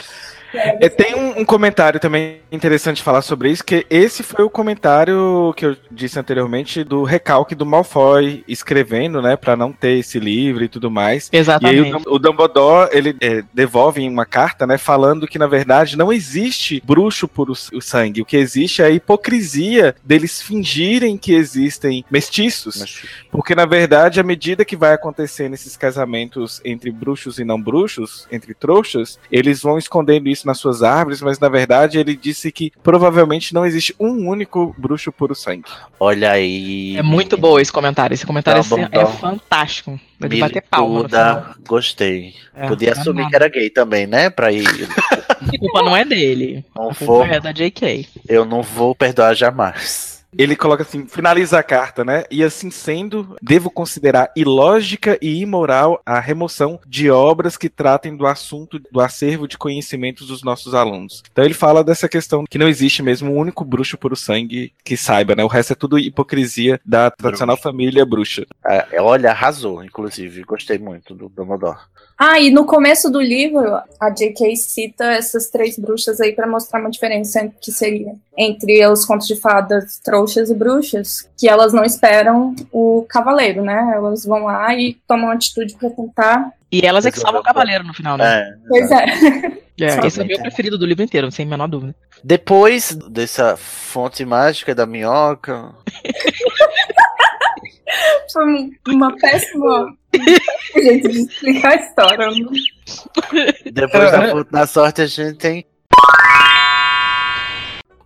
É, tem um, um comentário também interessante falar sobre isso, que esse foi o comentário que eu disse anteriormente do recalque do Malfoy escrevendo, né, para não ter esse livro e tudo mais. Exatamente. E aí o, o Dumbledore, ele é, devolve em uma carta, né, falando que na verdade não existe bruxo por o, o sangue, o que existe é a hipocrisia deles fingirem que existem mestiços, porque na verdade à medida que vai acontecendo esses casamentos entre bruxos e não bruxos, entre trouxas, eles vão escondendo isso nas suas árvores, mas na verdade ele disse que provavelmente não existe um único bruxo puro sangue. Olha aí. É muito bom esse comentário. Esse comentário Tá bom, é então. fantástico. É de bater palma. gostei. É, Podia tá assumir nada. que era gay também, né? Pra ir. A culpa não é dele. Não a for. culpa é da JK. Eu não vou perdoar jamais. Ele coloca assim, finaliza a carta, né? E assim sendo, devo considerar ilógica e imoral a remoção de obras que tratem do assunto do acervo de conhecimentos dos nossos alunos. Então ele fala dessa questão que não existe mesmo um único bruxo puro sangue que saiba, né? O resto é tudo hipocrisia da tradicional família bruxa. É, olha, arrasou, inclusive. Gostei muito do Dumbledore. Ah, e no começo do livro, a J.K. cita essas três bruxas aí pra mostrar uma diferença que seria entre os contos de fadas trouxas e bruxas, que elas não esperam o cavaleiro, né? Elas vão lá e tomam atitude pra tentar. E elas é que salvam o cavaleiro no final, né? É, Pois é. É, esse é o meu preferido do livro inteiro, sem a menor dúvida. Depois dessa fonte mágica da minhoca, <laughs> Foi um- uma péssima <laughs> jeito de explicar a história. depois da fonte da sorte, a gente tem.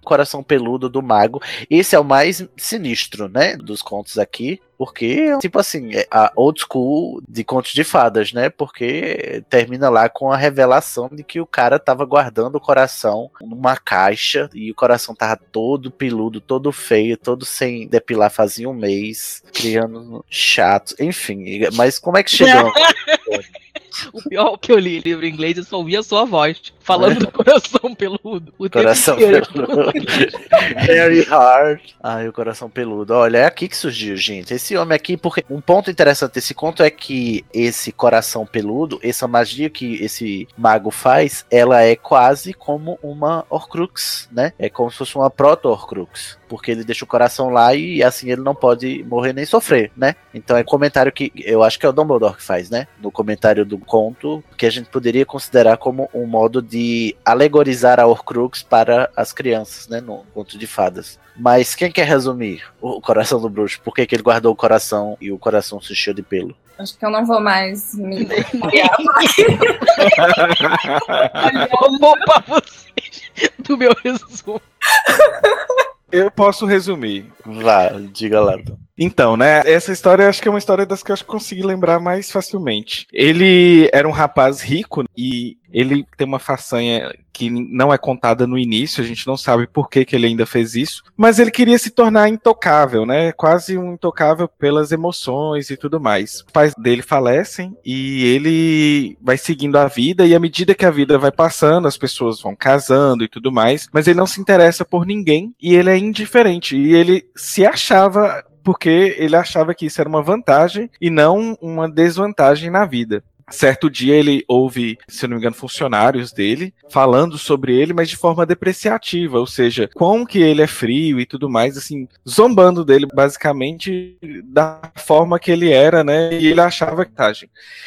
Coração Peludo do Mago. Esse é o mais sinistro, né? Dos contos aqui. Porque, tipo assim, é a old school de contos de fadas, né? Porque termina lá com a revelação de que o cara tava guardando o coração numa caixa e o coração tava todo peludo, todo feio, todo sem depilar fazia um mês, criando chato, enfim. Mas como é que chegou? <laughs> O pior que eu li livro em inglês, eu só ouvi a sua voz, falando do coração peludo. O Coração peludo. Very hard. Ai, o coração peludo. Olha, é aqui que surgiu, gente. Esse homem aqui, porque um ponto interessante desse conto é que esse coração peludo, essa magia que esse mago faz, ela é quase como uma Horcrux, né? É como se fosse uma proto-Horcrux. Porque ele deixa o coração lá e assim ele não pode morrer nem sofrer, né? Então é comentário que eu acho que é o Dumbledore que faz, né? No comentário do conto, que a gente poderia considerar como um modo de alegorizar a Horcrux para as crianças, né? No conto de fadas. Mas quem quer resumir o coração do bruxo? Por que, que ele guardou o coração e o coração se encheu de pelo? Acho que eu não vou mais me. <laughs> Eu vou pra vocês do meu resumo. Eu posso resumir. Vá, diga lá. Então, né? Essa história acho que é uma história das que eu acho que consegui lembrar mais facilmente. Ele era um rapaz rico e ele tem uma façanha que não é contada no início, a gente não sabe por que, que ele ainda fez isso, mas ele queria se tornar intocável, né? Quase um intocável pelas emoções e tudo mais. Os pais dele falecem e ele vai seguindo a vida, e à medida que a vida vai passando, as pessoas vão casando e tudo mais, mas ele não se interessa por ninguém e ele é indiferente. E ele se achava porque ele achava que isso era uma vantagem e não uma desvantagem na vida. Certo dia ele ouve, se não me engano, funcionários dele falando sobre ele, mas de forma depreciativa, ou seja, como que ele é frio e tudo mais, assim, zombando dele basicamente da forma que ele era, né? E ele achava que.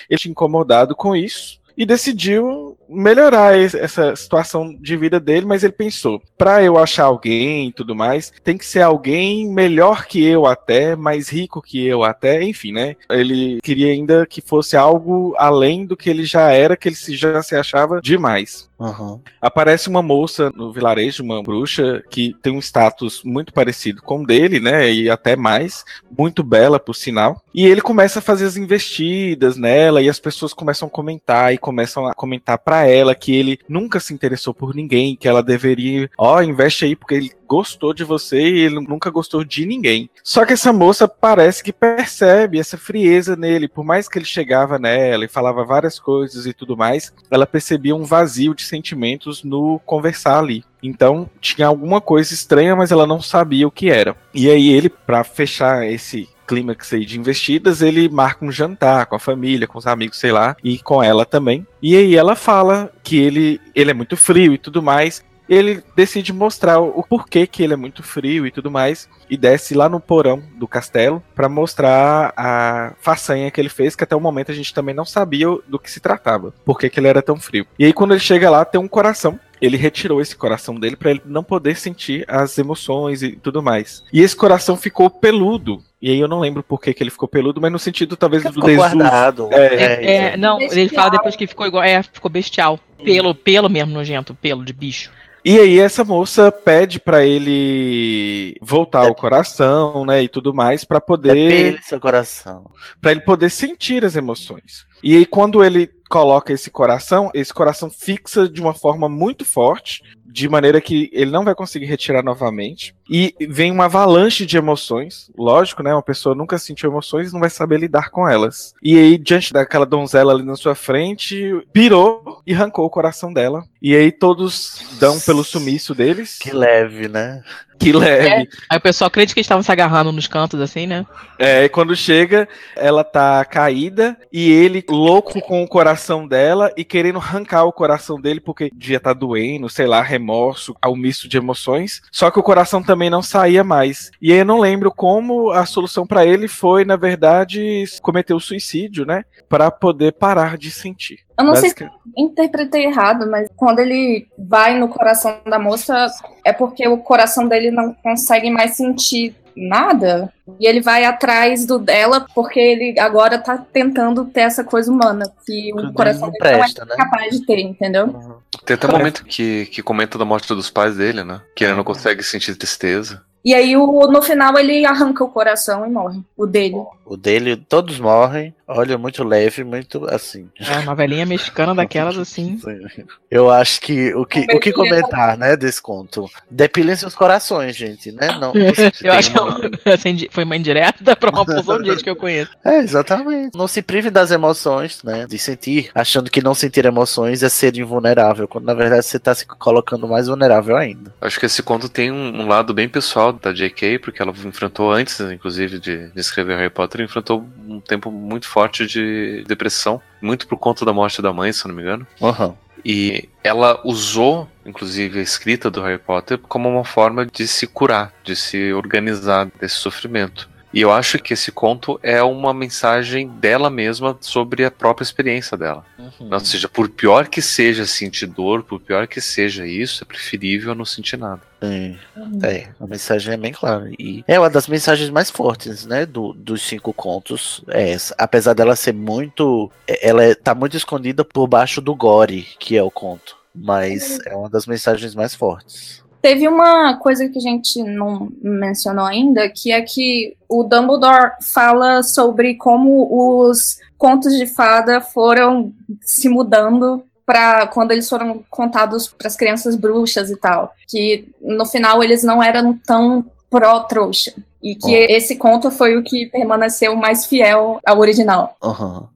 Ele tinha incomodado com isso e decidiu melhorar es- essa situação de vida dele, mas ele pensou, para eu achar alguém e tudo mais, tem que ser alguém melhor que eu até, mais rico que eu até, enfim, né? Ele queria ainda que fosse algo além do que ele já era, que ele já se achava demais. Uhum. Aparece uma moça no vilarejo, uma bruxa, que tem um status muito parecido com o dele, né? E até mais, muito bela, por sinal. E ele começa a fazer as investidas nela, e as pessoas começam a comentar, e começam a comentar pra ela que ele nunca se interessou por ninguém, que ela deveria, ó, investe aí, porque ele gostou de você e ele nunca gostou de ninguém. Só que essa moça parece que percebe essa frieza nele, por mais que ele chegava nela e falava várias coisas e tudo mais, ela percebia um vazio de sentimentos no conversar ali. Então tinha alguma coisa estranha, mas ela não sabia o que era. E aí ele, pra fechar esse clímax aí de investidas, ele marca um jantar com a família, com os amigos, sei lá, e com ela também. E aí ela fala que ele, ele é muito frio e tudo mais. Ele decide mostrar o porquê que ele é muito frio e tudo mais, e desce lá no porão do castelo para mostrar a façanha que ele fez, que até o momento a gente também não sabia do que se tratava, por que ele era tão frio. E aí quando ele chega lá, tem um coração ele retirou esse coração dele para ele não poder sentir as emoções e tudo mais. E esse coração ficou peludo. E aí eu não lembro por que, que ele ficou peludo, mas no sentido talvez do Ficou desuso. guardado. É, É, é, não, ele Bestial. fala depois que ficou igual. É, ficou bestial. Pelo, pelo mesmo nojento, pelo de bicho. E aí essa moça pede pra ele voltar o coração, né, e tudo mais pra poder Depende seu coração. para ele poder sentir as emoções. E aí quando ele coloca esse coração, esse coração fixa de uma forma muito forte, de maneira que ele não vai conseguir retirar novamente. E vem uma avalanche de emoções. Lógico, né? Uma pessoa nunca sentiu emoções e não vai saber lidar com elas. E aí, diante daquela donzela ali na sua frente, pirou e arrancou o coração dela. E aí todos dão pelo sumiço deles. Que leve, né? Que leve. Aí o pessoal acredita que eles estavam se agarrando nos cantos, assim, né? É, e quando chega, ela tá caída e ele louco com o coração dela e querendo arrancar o coração dele porque devia estar doendo, sei lá, remorso, ao misto de emoções. Só que o coração também não saía mais. E aí eu não lembro como a solução pra ele foi, na verdade, cometer o suicídio, né? Pra poder parar de sentir. Eu não sei se interpretei errado, mas quando ele vai no coração da moça, é porque o coração dele não consegue mais sentir nada. E ele vai atrás do dela porque ele agora tá tentando ter essa coisa humana que Tudo o coração não dele não é presta, né? capaz de ter, entendeu? Tem até um momento que, que comenta da morte dos pais dele, né? Que ele não consegue sentir tristeza. E aí o, no final ele arranca o coração e morre. O dele. O dele, todos morrem. Olha, muito leve, muito assim. É uma velhinha mexicana <laughs> daquelas, assim. Eu acho que o que, o que comentar, né, desse conto? Depilem seus corações, gente, né? Não, <laughs> Eu acho que eu- <laughs> assim, foi uma indireta pra uma porção de gente que eu conheço. É, exatamente. Não se prive das emoções, né? De sentir, achando que não sentir emoções é ser invulnerável, quando na verdade você tá se colocando mais vulnerável ainda. Acho que esse conto tem um, um lado bem pessoal da J.K., porque ela enfrentou antes, inclusive, de, de escrever Harry Potter, enfrentou um tempo muito forte de depressão, muito por conta da morte da mãe, se não me engano. Aham. E ela usou, inclusive, a escrita do Harry Potter como uma forma de se curar, de se organizar desse sofrimento. E eu acho que esse conto é uma mensagem dela mesma sobre a própria experiência dela. Uhum. Ou seja, por pior que seja sentir dor, por pior que seja isso, é preferível não sentir nada. Sim. É, a mensagem é bem clara. E é uma das mensagens mais fortes, né, do, dos cinco contos. É essa. Apesar dela ser muito. é- Ela é- tá muito escondida por baixo do gore, que é o conto. Mas é uma das mensagens mais fortes. Teve uma coisa que a gente não mencionou ainda, que é que o Dumbledore fala sobre como os contos de fada foram se mudando para quando eles foram contados para as crianças bruxas e tal, que no final eles não eram tão pró trouxa e que Ó. esse conto foi o que permaneceu mais fiel ao original. Aham.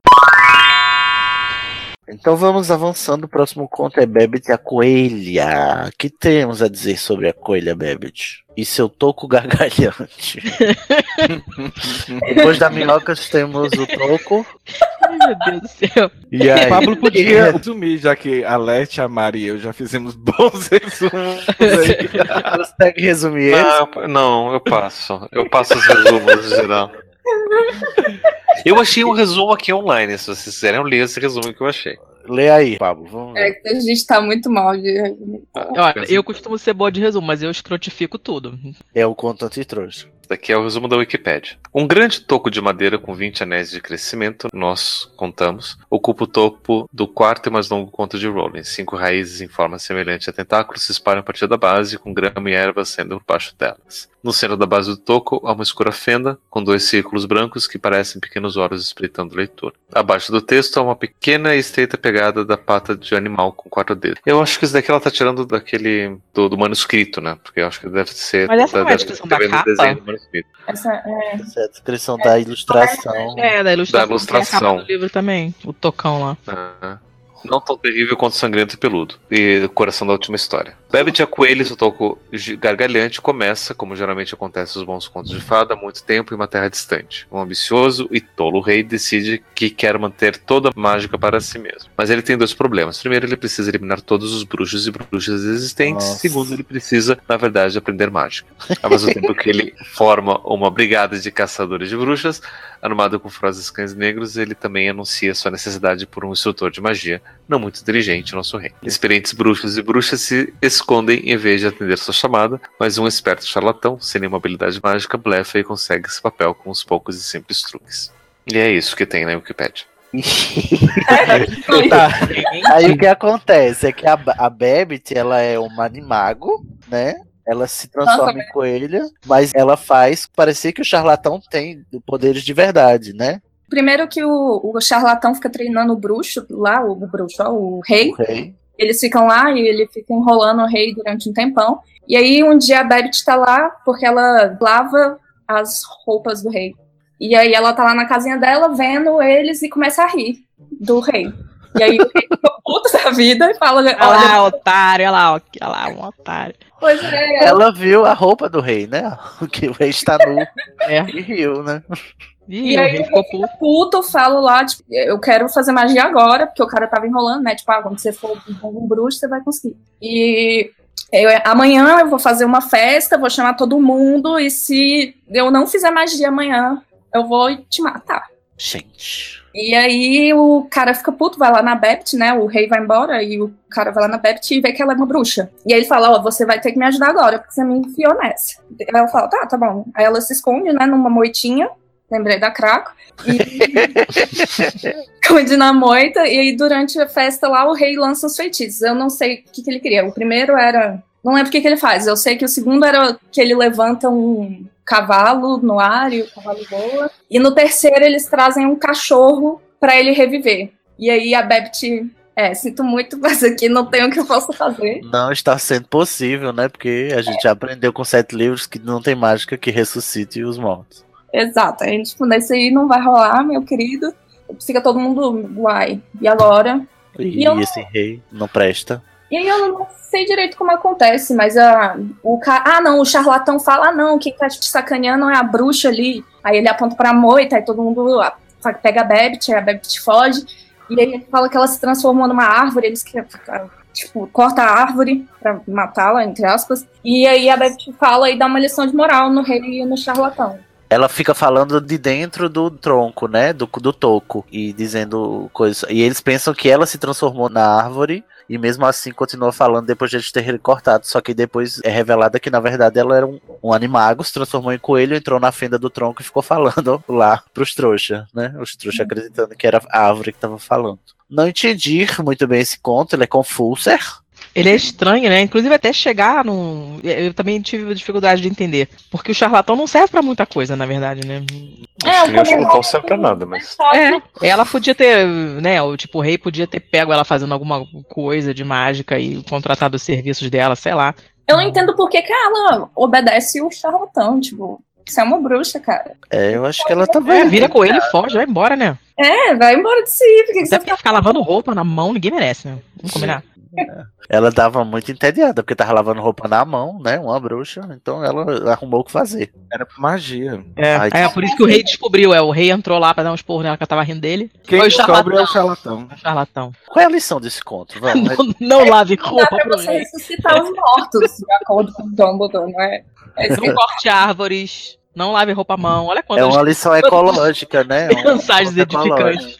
Então vamos avançando. O próximo conto é Babbit a Coelha. O que temos a dizer sobre a Coelha Babbit? E seu toco <laughs> gargalhante. Depois da minhocas temos o toco. Ai, meu Deus do céu. E O aí? Pablo podia resumir, já que a Lete, a Mari e eu já fizemos bons <laughs> resumos. Consegue resumir ele? Ah, eu- não, eu passo. Eu passo os resumos em geral. Eu achei um resumo aqui online. Se vocês quiserem, eu leio esse resumo que eu achei. Lê aí, Pablo. Vamos ver. É que a gente tá muito mal de Olha, eu costumo ser boa de resumo, mas eu escrotifico tudo. É o conto antitrouxa. Daqui é o resumo da Wikipedia. Um grande toco de madeira com 20 anéis de crescimento, nós contamos, ocupa o topo do quarto e mais longo conto de Rowling. Cinco raízes em forma semelhante a tentáculos se espalham a partir da base, com grama e ervas saindo por baixo delas. No centro da base do toco há uma escura fenda, com dois círculos brancos que parecem pequenos olhos espreitando o leitor. Abaixo do texto há uma pequena e estreita pegada da pata de animal com quatro dedos. Eu acho que isso daqui ela tá tirando daquele. do, do manuscrito, né? Porque eu acho que deve ser. Mas essa não é a deve descrição ter da capa? Manuscrito. essa é, Essa é a descrição da ilustração. É, da ilustração. Da ilustração. Do livro também, o tocão lá. Ah, não tão terrível quanto sangrento e peludo. E o coração da última história. Babbit, a coelha e seu toco gargalhante começa, como geralmente acontece nos bons contos de fada, há muito tempo em uma terra distante. Um ambicioso e tolo rei decide que quer manter toda a mágica para si mesmo. Mas ele tem dois problemas. Primeiro, ele precisa eliminar todos os bruxos e bruxas existentes. Nossa. Segundo, ele precisa, na verdade, aprender mágica. Ao mesmo <laughs> tempo que ele forma uma brigada de caçadores de bruxas, armado com ferozes cães negros, ele também anuncia sua necessidade por um instrutor de magia, não muito inteligente, nosso rei. Experientes bruxos e bruxas se escondem em vez de atender sua chamada, mas um esperto charlatão, sem nenhuma habilidade mágica, blefa e consegue esse papel com os poucos e simples truques. E é isso que tem na Wikipedia. Tá. Aí o que acontece é que a, a Babbit, ela é uma animago, né? Ela se transforma Nossa, em coelha, mas ela faz parecer que o charlatão tem poderes de verdade, né? Primeiro que o, o charlatão fica treinando o bruxo lá, o bruxo, ó, o rei. O rei. Eles ficam lá e ele fica enrolando o rei durante um tempão. E aí um dia a Babbit tá lá porque ela lava as roupas do rei. E aí ela tá lá na casinha dela vendo eles e começa a rir do rei. E aí o rei fica puto da vida e fala: Olha Olha, lá, otário, olha lá, olha lá, um otário. pois é, Ela viu a roupa do rei, né? <laughs> Que o rei está nu É. e riu, né? E o aí o ficou puto. puto, falo lá, tipo, eu quero fazer magia agora, porque o cara tava enrolando, né? Tipo, ah, quando você for um bruxo, você vai conseguir. E eu- amanhã eu vou fazer uma festa, vou chamar todo mundo, e se eu não fizer magia amanhã, eu vou te matar. Gente. E aí o cara fica puto, vai lá na Bept, né? O rei vai embora e o cara vai lá na Bept e vê que ela é uma bruxa. E aí ele fala, ó, você vai ter que me ajudar agora, porque você me enfiou nessa. Aí ela fala, tá, tá bom. Aí ela se esconde, né, numa moitinha, lembrei da Craco, e <laughs> esconde na moita, e aí durante a festa lá o rei lança os feitiços. Eu não sei o que, que ele queria. O primeiro era... Não lembro o que, que ele faz. Eu sei que o segundo era que ele levanta um cavalo no ar e o cavalo voa. E no terceiro eles trazem um cachorro pra ele reviver. E aí a Bebt, é, sinto muito, <laughs> mas aqui não tem o que eu possa fazer. Não está sendo possível, né? Porque a gente já aprendeu com sete livros que não tem mágica que ressuscite os mortos. Exato. Aí, tipo, nesse aí não vai rolar, meu querido. Fica todo mundo, uai. E agora? E, E eu esse rei não presta. E aí eu não sei direito como acontece, mas a, o cara. Ah, não, o charlatão fala, ah, não, quem tá te sacaneando é a bruxa ali. Aí ele aponta pra moita, aí todo mundo ah, pega a Bebbit, aí a Bebbit foge. E aí ele fala que ela se transformou numa árvore, eles que tipo, corta a árvore pra matá-la, entre aspas. E aí a Bebbit fala e dá uma lição de moral no rei e no charlatão. Ela fica falando de dentro do tronco, né? Do, do toco. E dizendo coisas. E eles pensam que ela se transformou na árvore. E mesmo assim continua falando depois de eles terem cortado. Só que depois é revelada que na verdade ela era um, um animago, se transformou em coelho, entrou na fenda do tronco e ficou <laughs> falando lá pros trouxas, né? Os trouxas acreditando que era a árvore que tava falando. Não entendi muito bem esse conto, ele é confuso. Ele é estranho, né? Inclusive até chegar num. Eu também tive dificuldade de entender. Porque o charlatão não serve pra muita coisa, na verdade, né? Acho que não serve pra nada, mas. É, ela podia ter, né? O tipo, o rei podia ter pego ela fazendo alguma coisa de mágica e contratado os serviços dela, sei lá. Eu não entendo por que, que ela obedece o charlatão, tipo. Você é uma bruxa, cara. É, eu acho que ela tava. É, vira com ele e foge, vai embora, né? É, vai embora de si. Por que, que Até porque ficar lavando roupa na mão, ninguém merece, né? Vamos combinar. Ela tava muito entediada, porque tava lavando roupa na mão, né? Uma bruxa. Então ela arrumou o que fazer. Era por magia. É, Ai, é por isso que o rei descobriu, é, o rei entrou lá pra dar um esporro nela que ela tava rindo dele. Quem Foi o descobre é o charlatão. charlatão. Charlatão. Qual é a lição desse conto? Vamos, <laughs> né? Não, não lave Dá roupa pra pro você rei. ressuscitar os mortos, de acordo com o Dumbledore, não é? É Não corte árvores, não lave roupa à mão. Olha É quantas uma lição ecológica, né? É <laughs> mensagens edificantes.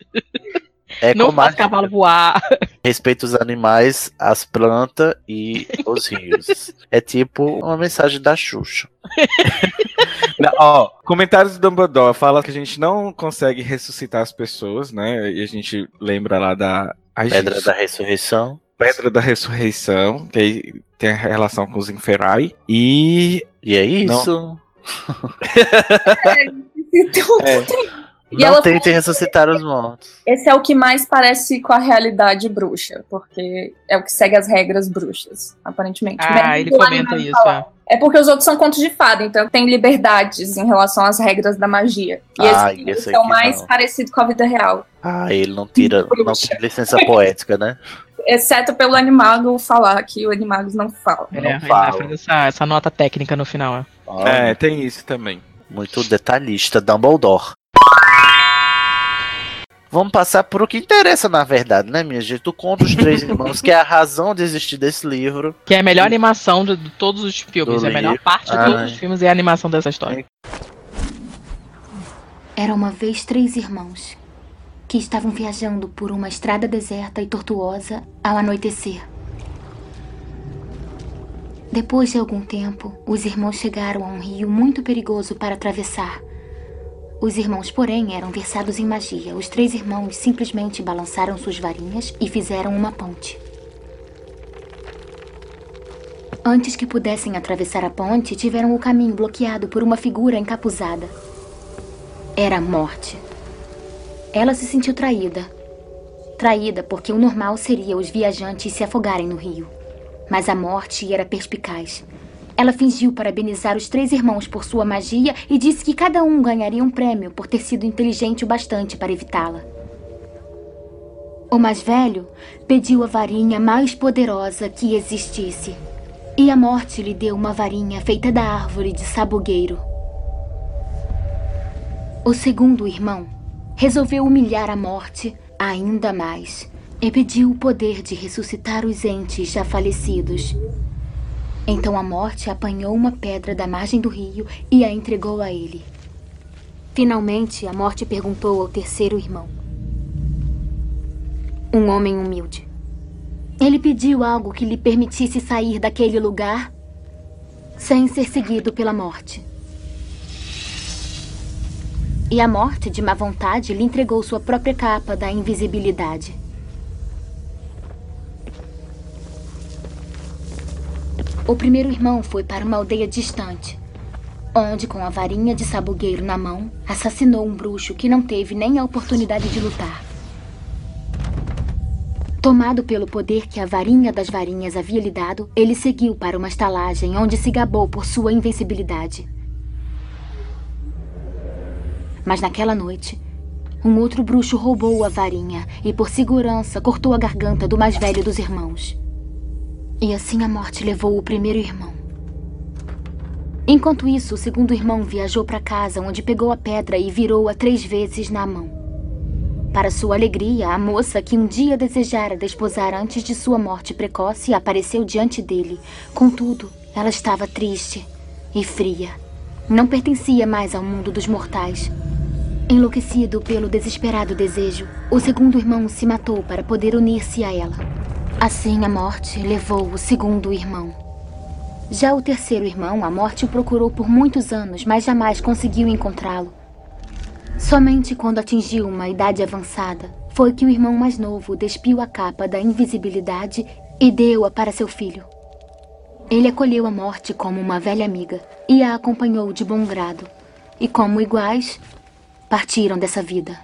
É Não faz cavalo voar. <laughs> respeita os animais, as plantas e os rios. É tipo uma mensagem da Xuxa. <laughs> Não, ó, comentários do Dumbledore fala que a gente não consegue ressuscitar as pessoas, né? E a gente lembra lá da. Ai, Pedra gente, da ressurreição. Pedra da Ressurreição, que tem a relação com os Inferai. E. E é isso. Então, É. <laughs> E Não tentem ressuscitar os mortos. esse é o que mais parece com a realidade bruxa, porque é o que segue as regras bruxas, aparentemente. Ah, ele comenta isso, falar. é. É porque os outros são contos de fada, então tem liberdades em relação às regras da magia. E Ah, esse, esse esse é o mais não. parecido com a vida real. Ah, ele não tira, não tem licença poética, né? <laughs> Exceto pelo animago falar que o animagos não fala. É, Não fala. essa, essa nota técnica no final. é. Olha, É, tem isso também. Muito detalhista, Dumbledore. Vamos passar por o que interessa, na verdade, né, minha gente? O Conto dos Três <laughs> Irmãos, que é a razão de existir desse livro. Que é a melhor animação de, de todos os filmes. Do é a melhor parte de Ai. todos os filmes é a animação dessa história. Era uma vez três irmãos que estavam viajando por uma estrada deserta e tortuosa ao anoitecer. Depois de algum tempo, os irmãos chegaram a um rio muito perigoso para atravessar. Os irmãos, porém, eram versados em magia. Os três irmãos simplesmente balançaram suas varinhas e fizeram uma ponte. Antes que pudessem atravessar a ponte, tiveram o caminho bloqueado por uma figura encapuzada. Era a morte. Ela se sentiu traída. Traída porque o normal seria os viajantes se afogarem no rio. Mas a morte era perspicaz. Ela fingiu parabenizar os três irmãos por sua magia e disse que cada um ganharia um prêmio por ter sido inteligente o bastante para evitá-la. O mais velho pediu a varinha mais poderosa que existisse. E a morte lhe deu uma varinha feita da árvore de sabugueiro. O segundo irmão resolveu humilhar a morte ainda mais e pediu o poder de ressuscitar os entes já falecidos. Então a morte apanhou uma pedra da margem do rio e a entregou a ele. Finalmente, a morte perguntou ao terceiro irmão. Um homem humilde. Ele pediu algo que lhe permitisse sair daquele lugar sem ser seguido pela morte. E a morte, de má vontade, lhe entregou sua própria capa da invisibilidade. O primeiro irmão foi para uma aldeia distante, onde, com a varinha de sabugueiro na mão, assassinou um bruxo que não teve nem a oportunidade de lutar. Tomado pelo poder que a varinha das varinhas havia lhe dado, ele seguiu para uma estalagem onde se gabou por sua invencibilidade. Mas naquela noite, um outro bruxo roubou a varinha e, por segurança, cortou a garganta do mais velho dos irmãos. E assim a morte levou o primeiro irmão. Enquanto isso, o segundo irmão viajou para casa, onde pegou a pedra e virou-a três vezes na mão. Para sua alegria, a moça que um dia desejara desposar antes de sua morte precoce apareceu diante dele. Contudo, ela estava triste e fria. Não pertencia mais ao mundo dos mortais. Enlouquecido pelo desesperado desejo, o segundo irmão se matou para poder unir-se a ela. Assim, a morte levou o segundo irmão. Já o terceiro irmão, a morte o procurou por muitos anos, mas jamais conseguiu encontrá-lo. Somente quando atingiu uma idade avançada foi que o irmão mais novo despiu a capa da invisibilidade e deu-a para seu filho. Ele acolheu a morte como uma velha amiga e a acompanhou de bom grado. E como iguais, partiram dessa vida.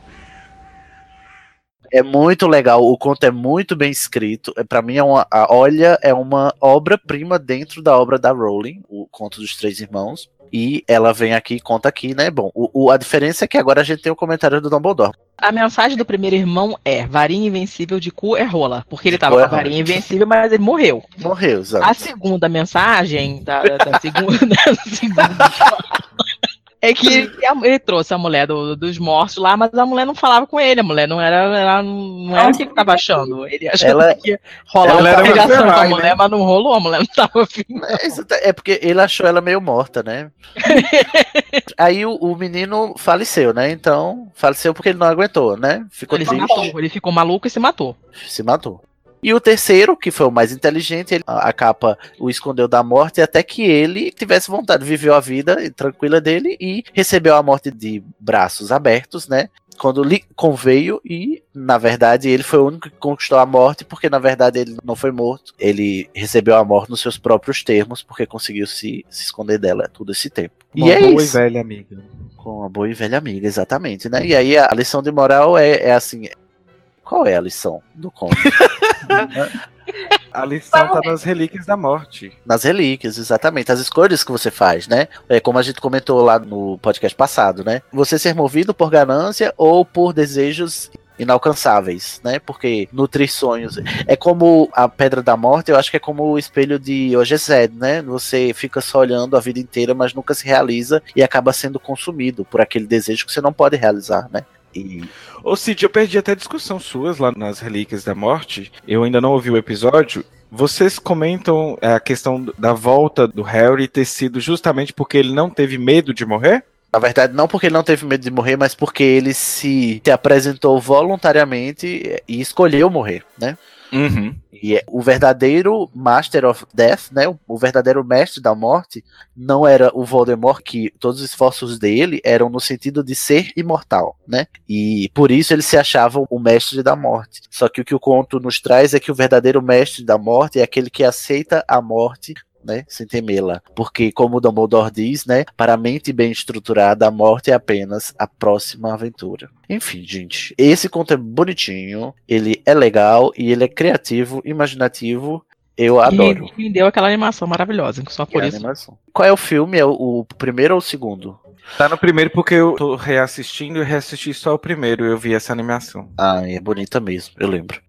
É muito legal, o conto é muito bem escrito. É, para mim, é uma, a Olha é uma obra-prima dentro da obra da Rowling, o Conto dos Três Irmãos. E ela vem aqui e conta aqui, né? Bom, o, o- a diferença é que agora a gente tem o comentário do Dumbledore. A mensagem do primeiro irmão é: varinha invencível de cu é rola. Porque ele De tava cu com é a rola. varinha invencível, mas ele morreu. Morreu, Zé. A segunda mensagem da, da- da segunda, <laughs> da segunda é que ele, ele trouxe a mulher do- dos mortos lá, mas a mulher não falava com ele. A mulher não era, ela não era o que ele tava achando. Ele achou Ela- que ia rolar ela uma pegação com a Jedi, mulher, né? mas não rolou. A mulher não tava afim. É, exata- é porque ele achou ela meio morta, né? <laughs> Aí o, o menino faleceu, né? Então, faleceu porque ele não aguentou, né? Ficou Ele matou. Ele ficou maluco e se matou. se matou. E o terceiro, que foi o mais inteligente, ele- a capa o escondeu da morte até que ele tivesse vontade, viveu a vida tranquila dele e recebeu a morte de braços abertos, né? Quando lhe conveio e, na verdade, ele foi o único que conquistou a morte, porque na verdade ele não foi morto. Ele recebeu a morte nos seus próprios termos, porque conseguiu se, se esconder dela todo esse tempo. Uma e é boa e isso. velha amiga. Com uma boa e velha amiga, exatamente, né? E aí a lição de moral é, é assim. Qual é a lição do conto? <laughs> A lição tá nas relíquias da morte. Nas relíquias, exatamente. As escolhas que você faz, né? É como a gente comentou lá no podcast passado, né? Você ser movido por ganância ou por desejos inalcançáveis, né? Porque nutrir sonhos é como a Pedra da Morte, eu acho que é como o espelho de Ogezed, né? Você fica só olhando a vida inteira, mas nunca se realiza e acaba sendo consumido por aquele desejo que você não pode realizar, né? E Ô Cid, eu perdi até discussão suas lá nas Relíquias da Morte. Eu ainda não ouvi o episódio. Vocês comentam é, a questão da volta do Harry ter sido justamente porque ele não teve medo de morrer? Na verdade, não porque ele não teve medo de morrer, mas porque ele se, se apresentou voluntariamente e escolheu morrer, né? Uhum. E é- o verdadeiro Master of Death, né? o- verdadeiro mestre da morte, não era o Voldemort, que todos os esforços dele eram no sentido de ser imortal, né? E por isso ele se achava o mestre da morte. Só que o que o conto nos traz é que o verdadeiro mestre da morte é aquele que aceita a morte né, sem temê-la. Porque, como o Dumbledore diz, né, para a mente bem estruturada, a morte é apenas a próxima aventura. Enfim, gente, esse conto é bonitinho, ele é legal e ele é criativo, imaginativo. Eu adoro. E me deu aquela animação maravilhosa, só por isso. animação. Qual é o filme? É o, o primeiro ou o segundo? Tá no primeiro porque eu tô reassistindo e reassisti só o primeiro e eu vi essa animação. Ah, é bonita mesmo, eu lembro.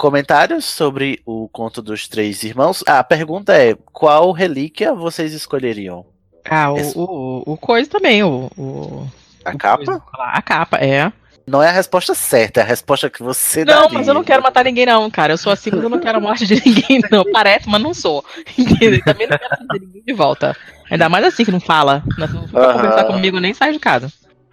Comentários sobre o conto dos três irmãos. Ah, a pergunta é: qual relíquia vocês escolheriam? Ah, o, Esse- o, o coisa também, o. o A capa? coisa, a capa, é. Não é a resposta certa, é a resposta que você Não, daria. mas eu não quero matar ninguém, não, cara. Eu sou assim, mas eu não quero a morte de ninguém, <laughs> não. Parece, mas não sou. <laughs> Entendeu? Também não quero trazer ninguém de volta. Ainda mais assim que não fala. não pra Aham. conversar comigo, nem saio de casa.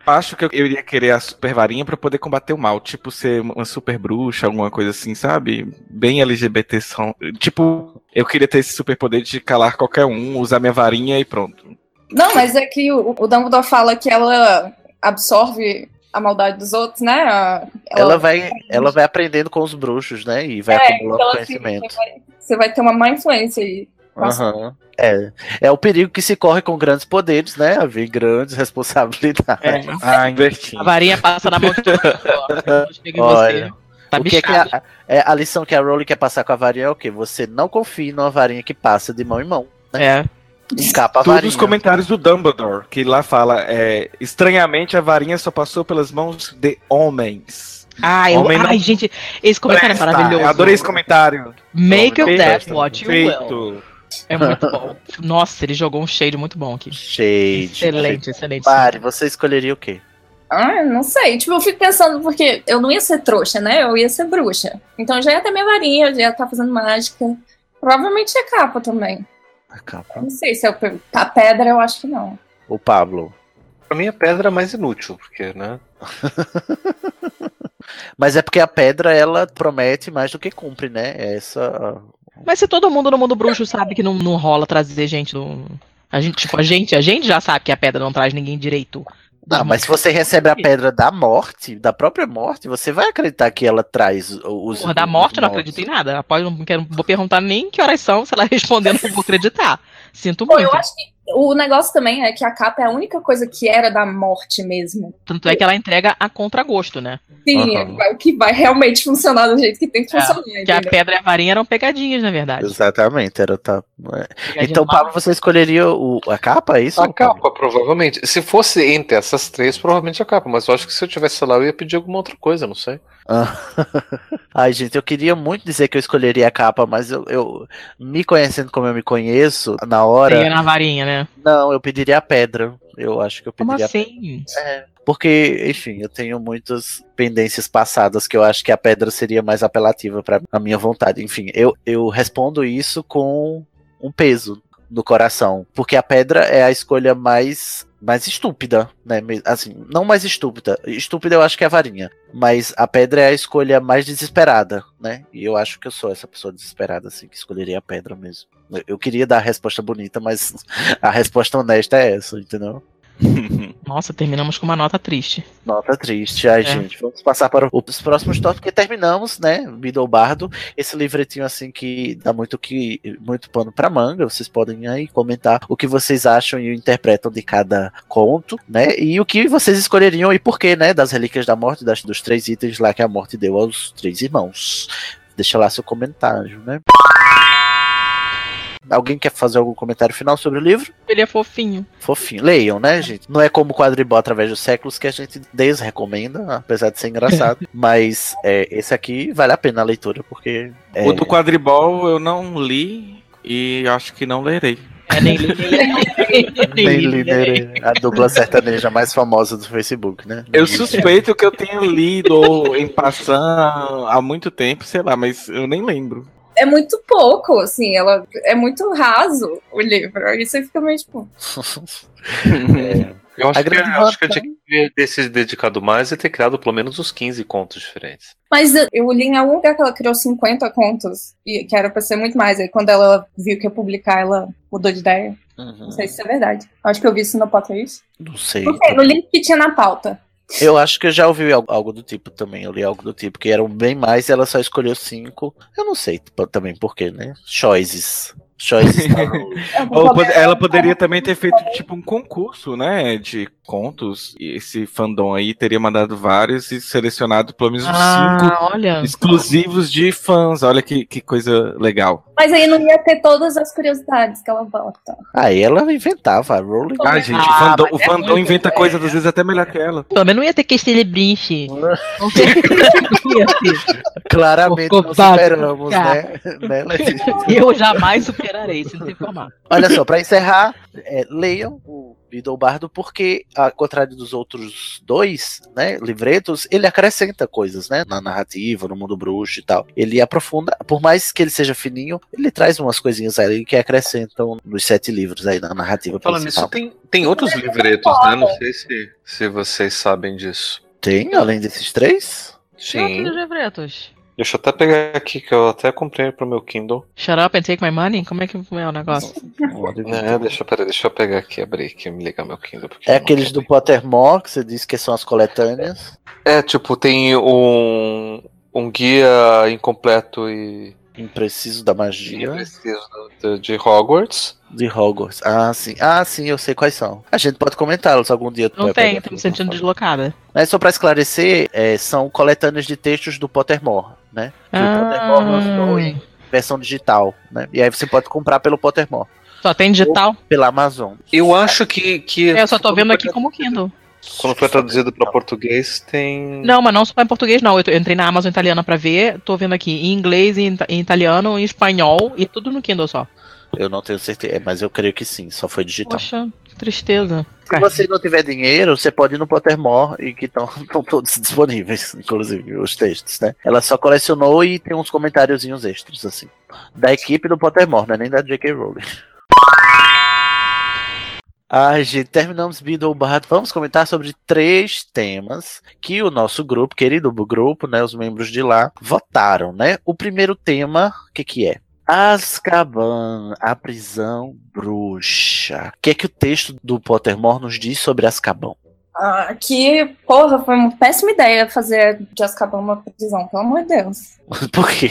Acho que eu iria querer a super varinha pra poder combater o mal, tipo ser uma super bruxa, alguma coisa assim, sabe? Bem LGBT são. Tipo, eu queria ter esse super poder de calar qualquer um, usar minha varinha e pronto. Não, mas é que o, o Dumbledore fala que ela absorve a maldade dos outros, né? A- Ela vai, ela vai aprendendo com os bruxos, né? E vai É, acumulando então, assim, conhecimento. você, vai, você vai ter uma má influência aí. Aham. É, é o perigo que se corre com grandes poderes, né? Haver grandes <laughs> responsabilidades. É. Ah. A varinha passa na mão de todo mundo. <laughs> Olha. Tá o que é que a, é, a lição que a Rowling quer passar com a varinha é o quê? Você não confie numa varinha que passa de mão em mão. É. Escapa a Todos varinha. os comentários do Dumbledore, que lá fala, é, estranhamente a varinha só passou pelas mãos de homens. Ai, eu, não ai, gente, esse comentário é Presta. maravilhoso. Eu adorei esse comentário. Make of that presta. what you will. É muito bom. Nossa, ele jogou um shade muito bom aqui. Shade. Excelente, excelente. Mari, você escolheria o quê? Ah, não sei. Tipo, eu fico pensando, porque eu não ia ser trouxa, né? Eu ia ser bruxa. Então eu já ia ter minha varinha, já ia estar fazendo mágica. Provavelmente é capa também. A capa. Não sei se é o- a pedra, eu acho que não. O Pablo. Pra mim a pedra é mais inútil, porque, né? <laughs> Mas é porque a pedra, ela promete mais do que cumpre, né? Essa. Mas se todo mundo no mundo bruxo sabe que não, não rola trazer gente do. A gente, tipo, a gente, a gente já sabe que a pedra não traz ninguém direito. Ah, mas se você recebe a pedra da morte, da própria morte, você vai acreditar que ela traz os. Porra, da morte eu não acredito em nada. Após, não quero, vou perguntar nem que horas são, se ela responder, eu não vou acreditar. Sinto Pô, muito. eu acho que o negócio também é que a capa é a única coisa que era da morte mesmo. Tanto é que ela entrega a contragosto, né? Sim, Aham. é o que vai realmente <laughs> funcionar do jeito que tem que É, funcionar. Que a pedra e a varinha eram pegadinhas, na verdade. Exatamente, era tá. é. Pegadinha Então. Pablo, você escolheria o, a capa, é isso? A capa, provavelmente. Se fosse entre essas três, provavelmente a capa. Mas eu acho que se eu tivesse lá, eu ia pedir alguma outra coisa, não sei. Ah. <laughs> Ai, gente, eu queria muito dizer que eu escolheria a capa, mas eu, eu me conhecendo como eu me conheço, na hora, Peguei na varinha, né? Não, eu pediria a pedra. Eu acho que eu Como pediria a assim? Porque, enfim, eu tenho muitas pendências passadas que eu acho que a pedra seria mais apelativa para a minha vontade. Enfim, eu, eu respondo isso com um peso no coração, porque a pedra é a escolha mais mais estúpida, né? Assim, não mais estúpida. Estúpida eu acho que é a varinha, mas a pedra é a escolha mais desesperada, né? E eu acho que eu sou essa pessoa desesperada assim que escolheria a pedra mesmo. Eu- queria dar a resposta bonita, mas a resposta honesta é essa, entendeu? <laughs> Nossa, terminamos com uma nota triste. Nota triste. Ai, É. gente, vamos passar para os próximos tópicos, porque terminamos, né? Biddle Bardo, esse livretinho assim que dá muito que muito pano para manga. Vocês podem aí comentar o que vocês acham e interpretam de cada conto, né? E o que vocês escolheriam e por quê, né? Das relíquias da morte, das, dos três itens lá que a morte deu aos três irmãos. Deixa lá seu comentário, né? Alguém quer fazer algum comentário final sobre o livro? Ele é fofinho. Fofinho. Leiam, né, gente? Não é como o quadribol através dos séculos que a gente desrecomenda, apesar de ser engraçado. <laughs> Mas é, esse aqui vale a pena a leitura, porque. É, O do quadribol eu não li e acho que não lerei. É, nem li, nem li. <laughs> nem. A dupla sertaneja mais famosa do Facebook, né? Eu suspeito que eu tenha lido em passando há muito tempo, sei lá, mas eu nem lembro. É muito pouco, assim, ela é muito raso o livro. Aí você fica meio tipo. Eu acho que, eu acho que eu tinha que ter se dedicado mais e ter criado pelo menos uns 15 contos diferentes. Mas eu- li em algum lugar que ela criou 50 contos, e que era pra ser muito mais. Aí quando ela viu que ia publicar, ela mudou de ideia. Uhum. Não sei se isso é verdade. Acho que eu vi isso no Potter, é isso? Não sei. Não sei, no link que tinha na pauta. Eu acho que eu já ouvi algo, algo do tipo também. Eu li algo do tipo, que eram bem mais e ela só escolheu cinco. Eu não sei também por quê, né? Choices. Choices. <laughs> Ou pod- ela poderia também ter feito tipo um concurso, né, de contos. Esse fandom aí teria mandado vários e selecionado pelo menos uns cinco Ah, olha. exclusivos de fãs. Olha que, que coisa legal. Mas aí não ia ter todas as curiosidades que ela bota. Aí ela inventava, a Rowling. Ah, gente, Ah, o fandom, mas o é fandom muito, inventa é. coisas às vezes até melhor que ela. Pelo menos não ia ter que celebrinche. <laughs> Não sei. Não ia ter. Claramente não superamos, né? <laughs> né? Eu jamais superarei, se não se informar. Olha só, pra encerrar, é, leiam o Beedle Bardo, porque, ao contrário dos outros dois, né, livretos, ele acrescenta coisas, né, na narrativa, no mundo bruxo e tal. Ele aprofunda, por mais que ele seja fininho, ele traz umas coisinhas ali que acrescentam nos sete livros aí na narrativa Falando nisso, tem, tem outros livretos, né? Não sei se, se vocês sabem disso. Tem, além desses três? Sim. Outros livretos. Deixa eu até pegar aqui, que eu até comprei pro meu Kindle. Shut up and take my money? Como é que é o negócio? É, deixa, peraí, deixa eu pegar aqui, abrir aqui, me ligar meu Kindle. porque É não aqueles do Pottermore, que você disse que são as coletâneas. É, tipo, tem um, um guia incompleto e Impreciso da magia. impreciso de, de Hogwarts. De Hogwarts. Ah, sim. Ah, sim, eu sei quais são. A gente pode comentá-los algum dia. Não vai tem, tô me sentindo deslocada. Mas só pra esclarecer, é, são coletâneas de textos do Pottermore, né? Que o Pottermore lançou em Ah, versão digital, né? E aí você pode comprar pelo Pottermore, só tem digital? pela Amazon. Eu acho que. que É, eu só tô vendo aqui como Kindle. Quando foi traduzido para português, tem. Não, mas não só em português, não. Eu, entrei na Amazon italiana pra ver, tô vendo aqui em inglês, em, ita- em italiano, em espanhol e tudo no Kindle só. Eu não tenho certeza, é, mas eu creio que sim, só foi digital. Poxa, que tristeza. Se você não tiver dinheiro, você pode ir no Pottermore e que estão <laughs> todos disponíveis, <laughs> inclusive os textos, né? Ela só colecionou e tem uns comentáriozinhos extras, assim. Da equipe do Pottermore, não é nem da J.K. Rowling. Ai, gente, terminamos Beedle Bard. Vamos comentar sobre três temas que o nosso grupo, querido grupo, né, os membros de lá, votaram, né? O primeiro tema, o que que é? Azkaban, a prisão bruxa. O que é que o texto do Pottermore nos diz sobre Azkaban? Ah, que, porra, foi uma péssima ideia fazer de Azkaban uma prisão, pelo amor de Deus. <laughs> Por quê?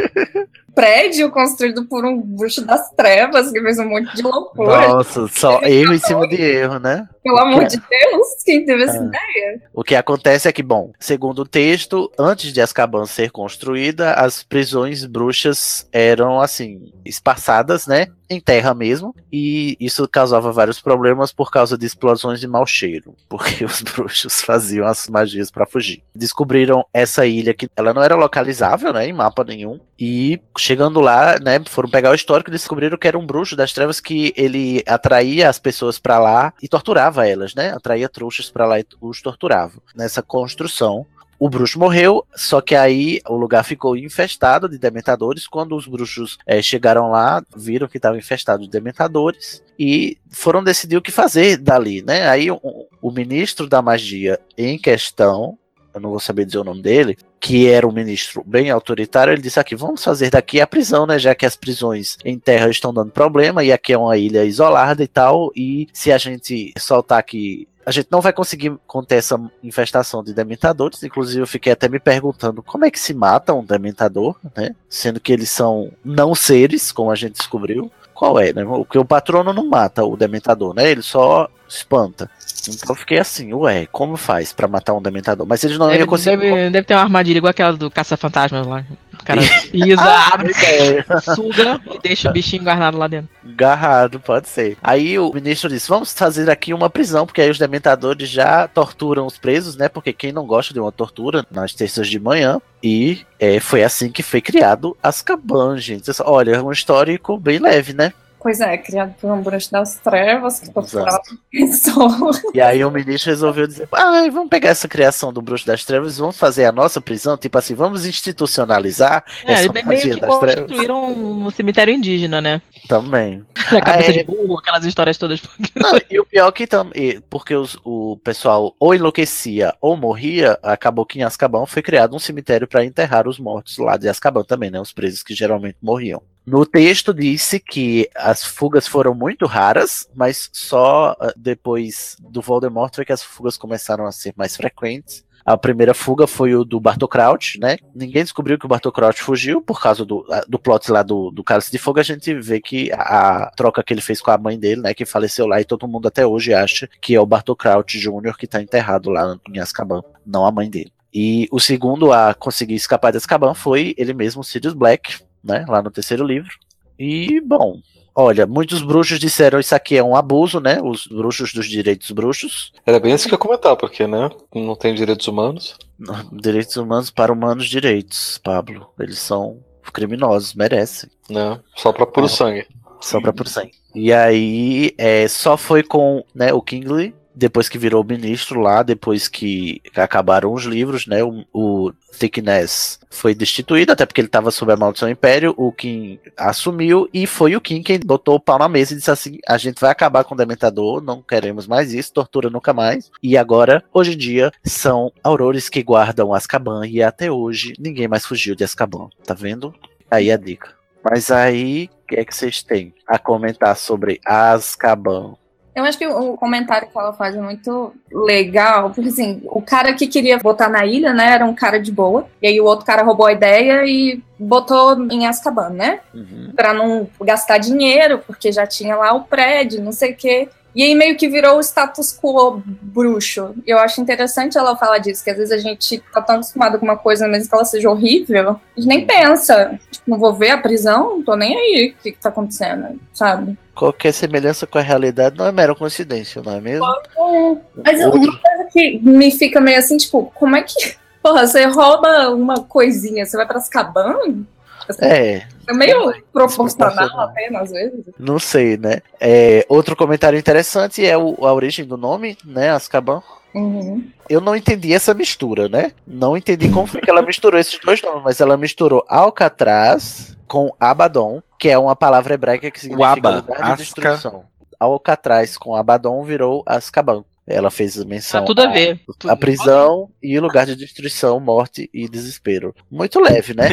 <laughs> Prédio construído por um bruxo das trevas que fez um monte de loucura. Nossa, só erro em cima de erro, né? Pelo amor de Deus, quem teve essa Ah. ideia? O que acontece é que, bom, segundo o texto, antes de Azkaban ser construída, as prisões bruxas eram, assim, espaçadas, né? Em terra mesmo. E isso causava vários problemas por causa de explosões de mau cheiro. <laughs> Porque os bruxos faziam as magias para fugir. Descobriram essa ilha que ela não era localizável, né? Em mapa nenhum. E chegando lá, né? Foram pegar o histórico e descobriram que era um bruxo das trevas que ele atraía as pessoas para lá e torturava elas, né? Atraía trouxas para lá e os torturava. Nessa construção, o bruxo morreu, só que aí o lugar ficou infestado de dementadores. Quando os bruxos eh, chegaram lá, viram que estava infestado de dementadores e foram decidir o que fazer dali, né? Aí o, o ministro da magia em questão, eu não vou saber dizer o nome dele, que era um ministro bem autoritário, ele disse aqui, vamos fazer daqui a prisão, né, já que as prisões em terra estão dando problema e aqui é uma ilha isolada e tal, e se a gente soltar aqui a gente não vai conseguir conter essa infestação de dementadores. Inclusive, eu fiquei até me perguntando como é que se mata um dementador, né? Sendo que eles são não seres, como a gente descobriu. Qual é, né? Porque o patrono não mata o dementador, né? Ele só espanta. Então eu fiquei assim, ué, como faz pra matar um dementador? Mas eles não Deve, iam conseguir. deve, deve ter uma armadilha igual aquela do Caça-Fantasmas lá. Cara pisa, <laughs> abre, suga e deixa o bichinho guardado lá dentro. Garrado, pode ser. Aí o ministro disse: vamos fazer aqui uma prisão, porque aí os dementadores já torturam os presos, né? Porque quem não gosta de uma tortura nas terças de manhã. E é, foi assim que foi criado Azkaban, gente. Olha, é um histórico bem leve, né? Pois é, criado por um bruxo das trevas que torturava pessoas. <laughs> E aí o ministro resolveu dizer: ah, vamos pegar essa criação do bruxo das trevas e vamos fazer a nossa prisão, tipo assim, vamos institucionalizar É, essa eles meio magia que das trevas. construíram um cemitério indígena, né? Também. A cabeça é. de burro, aquelas histórias todas. Não, e o pior que também, porque os- o pessoal ou enlouquecia ou morria, acabou que em Azkaban foi criado um cemitério para enterrar os mortos lá de Azkaban também, né? Os presos que geralmente morriam. No texto disse que as fugas foram muito raras, mas só ah, depois do Voldemort foi que as fugas começaram a ser mais frequentes. A primeira fuga foi o do Bartol Crouch, né? Ninguém descobriu que o Bartol Crouch fugiu por causa do, ah, do plot lá do, do Cálice de Fogo. A gente vê que a, troca que ele fez com a mãe dele, né? Que faleceu lá e todo mundo até hoje acha que é o Bartol Crouch Jr. que tá enterrado lá em Azkaban, não a mãe dele. E o segundo a conseguir escapar de Azkaban foi ele mesmo, Sirius Black, né? Lá no terceiro livro. E, bom, olha, muitos bruxos disseram isso aqui é um abuso, né? Os bruxos dos direitos bruxos. Era bem isso que eu ia comentar, porque, né? Não tem direitos humanos. Direitos humanos para humanos direitos, Pablo. Eles são criminosos, merecem. Né? Só pra puro É. sangue. Só pra por cem. E aí, é, só foi com né, o Kingley, depois que virou ministro lá, depois que acabaram os livros, né? O, o Thickness foi destituído, até porque ele estava sob a maldição do Império. O Kim assumiu e foi o Kim quem botou o pau na mesa e disse assim: a gente vai acabar com o Dementador, não queremos mais isso, tortura nunca mais. E agora, hoje em dia, são aurores que guardam Azkaban e até hoje ninguém mais fugiu de Azkaban, tá vendo? Aí a dica. Mas aí, o que é que vocês têm a comentar sobre Azkaban? Eu acho que o comentário que ela faz é muito legal, porque assim, o cara que queria botar na ilha, né, era um cara de boa, e aí o outro cara roubou a ideia e botou em Azkaban, né? Uhum. Pra não gastar dinheiro, porque já tinha lá o prédio, não sei o quê. E aí meio que virou o status quo bruxo. E eu acho interessante ela falar disso, que às vezes a gente tá tão acostumado com uma coisa, mesmo que ela seja horrível, a gente nem pensa. Tipo, não vou ver a prisão, não tô nem aí o que, que tá acontecendo, sabe? Qualquer semelhança com a realidade não é mera coincidência, não é mesmo? Mas Outro- uma coisa que me fica meio assim, tipo, como é que. <laughs> Porra, você rouba uma coisinha, você vai pra Azkaban? É, É meio proporcional apenas, às vezes. não sei, né? É, outro comentário interessante é o- a origem do nome, né? Azkaban. Uhum. Eu não entendi essa mistura, né? Não entendi como foi que ela misturou esses dois nomes, mas ela misturou Alcatraz com Abaddon, que é uma palavra hebraica que significa Aba, lugar de Asca. destruição. Alcatraz com Abaddon virou Azkaban. Ela fez menção Tá tudo a ver. a prisão e o lugar de destruição, morte e desespero. Muito leve, né?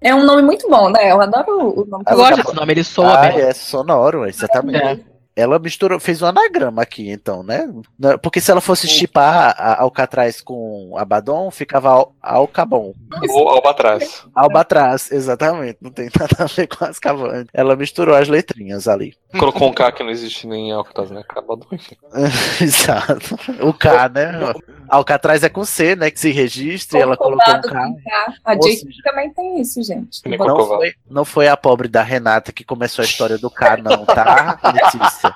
É um nome muito bom, né? Eu adoro o nome. Eu gosto desse nome, ele soa Ah, bem. é sonoro, exatamente. É. Ela misturou, fez um anagrama aqui, então, né? Não- Porque se ela fosse chipar a- Alcatraz com Abaddon, ficava Al Alcabon. Ou Albatrás. Albatraz, exatamente. Não tem <laughs> nada a ver com as cavanhas. Ela misturou as letrinhas ali. Colocou um K que não existe nem em Alcatraz, né? Enfim. <laughs> Exato. O K, né? Alcatraz é com C, né? Que se registre, ela colocou um K. K. A Jake seja- também tem isso, gente. Não foi, não foi a pobre da Renata que começou a história do K, não, tá, <laughs> Letícia?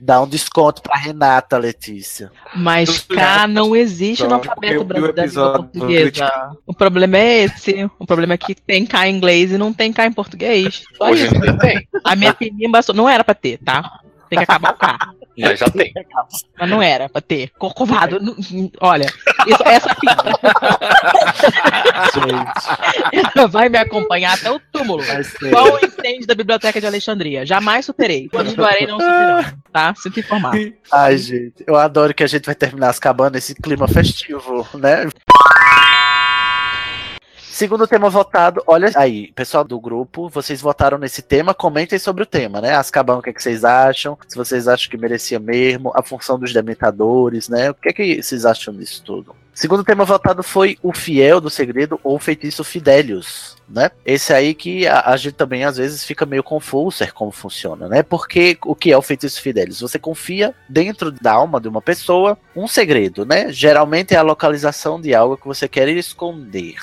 Dá um desconto pra Renata, Letícia. Mas K não existe no alfabeto brasileiro da língua portuguesa. O problema é esse. O problema é que tem K em inglês e não tem K em português. Só Hoje isso. tem, A minha só- não era pra ter, tá? Tem que acabar o K. mas já tem. <laughs> Mas não era pra ter. Corcovado. Olha, isso- essa fita <laughs> vai me acompanhar até o túmulo. Qual o incêndio da Biblioteca de Alexandria? Jamais superei. Continuarei não superando, tá? Sinto informar. Ai, gente, eu adoro que a gente vai terminar as cabanas nesse clima festivo, né? Segundo tema votado, olha aí, pessoal do grupo, vocês votaram nesse tema, comentem sobre o tema, né? Azkaban, o que, é que vocês acham? Se vocês acham que merecia mesmo, a função dos dementadores, né? O que é que vocês acham disso tudo? Segundo tema votado foi o fiel do segredo ou feitiço Fidelius, né? Esse aí que a, a gente também às vezes fica meio confuso é como funciona, né? Porque o que é o feitiço Fidelius? Você confia dentro da alma de uma pessoa um segredo, né? Geralmente é a localização de algo que você quer esconder.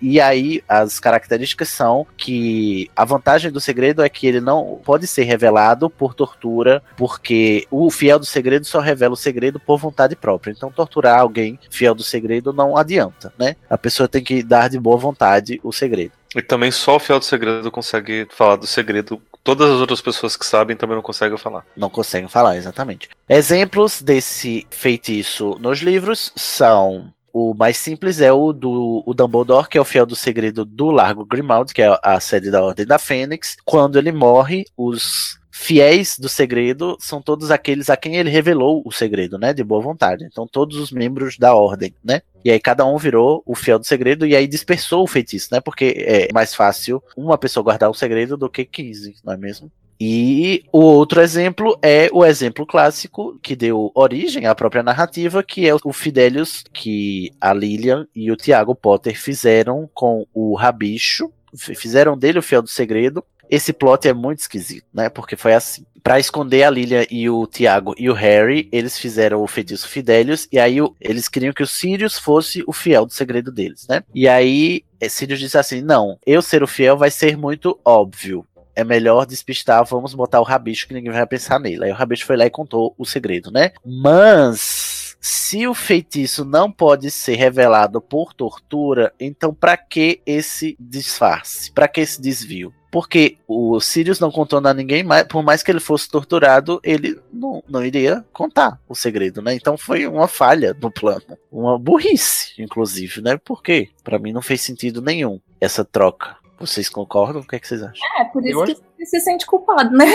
E aí as características são que a vantagem do segredo é que ele não pode ser revelado por tortura, porque o fiel do segredo só revela o segredo por vontade própria. Então torturar alguém fiel do segredo não adianta, né? A pessoa tem que dar de boa vontade o segredo. E também só o fiel do segredo consegue falar do segredo. Todas as outras pessoas que sabem também não conseguem falar. Não conseguem falar, exatamente. Exemplos desse feitiço nos livros são o mais simples é o do o Dumbledore, que é o fiel do segredo do Largo Grimald, que é a sede da Ordem da Fênix. Quando ele morre, os fiéis do segredo são todos aqueles a quem ele revelou o segredo, né, de boa vontade. Então todos os membros da ordem, né? E aí cada um virou o fiel do segredo e aí dispersou o feitiço, né? Porque é mais fácil uma pessoa guardar o segredo do que 15, não é mesmo? E o outro exemplo é o exemplo clássico que deu origem à própria narrativa, que é o Fidelius que a Lilian e o Tiago Potter fizeram com o Rabicho, fizeram dele o fiel do segredo. Esse plot é muito esquisito, né? Porque foi assim. Para esconder a Lilian e o Tiago e o Harry, eles fizeram o feitiço Fidelius, e aí eles queriam que o Sirius fosse o fiel do segredo deles, né? E aí Sirius disse assim: não, eu ser o fiel vai ser muito óbvio é melhor despistar, vamos botar o rabicho que ninguém vai pensar nele. Aí o rabicho foi lá e contou o segredo, né? Mas se o feitiço não pode ser revelado por tortura, então para que esse disfarce? Para que esse desvio? Porque o Sirius não contou a ninguém, mas por mais que ele fosse torturado, ele não, não iria contar o segredo, né? Então foi uma falha no plano. Uma burrice, inclusive, né? Porque para mim não fez sentido nenhum essa troca. Vocês concordam? O que, é que vocês acham? É, por isso que ele se sente culpado, né?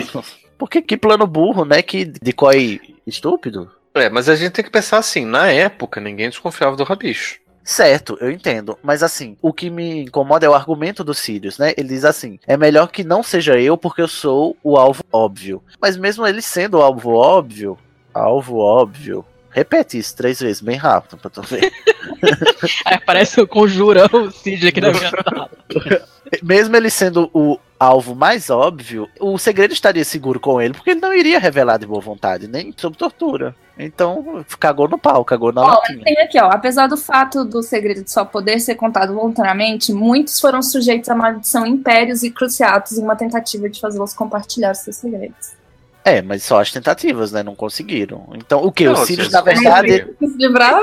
<laughs> Porque que plano burro, né? Que de coi estúpido. É, mas a gente tem que pensar assim, na época ninguém desconfiava do rabicho. Certo, eu entendo. Mas assim, o que me incomoda é o argumento do Sirius, né? Ele diz assim: é melhor que não seja eu porque eu sou o alvo óbvio. Mas mesmo ele sendo o alvo óbvio, alvo óbvio. Repete isso três vezes, bem rápido, pra tu ver. <laughs> Aí aparece o conjurão, o Cid aqui na minha tela. Mesmo ele sendo o alvo mais óbvio, o segredo estaria seguro com ele, porque ele não iria revelar de boa vontade, nem sob tortura. Então, cagou no pau, cagou na Ó, latinha. tem aqui, ó. Apesar do fato do segredo só poder ser contado voluntariamente, muitos foram sujeitos à maldição impérios e cruciatos em uma tentativa de fazê-los compartilhar seus segredos. É, mas só as tentativas, né? Não conseguiram. Então, o que? Não, o Sirius, na verdade, Se livrar,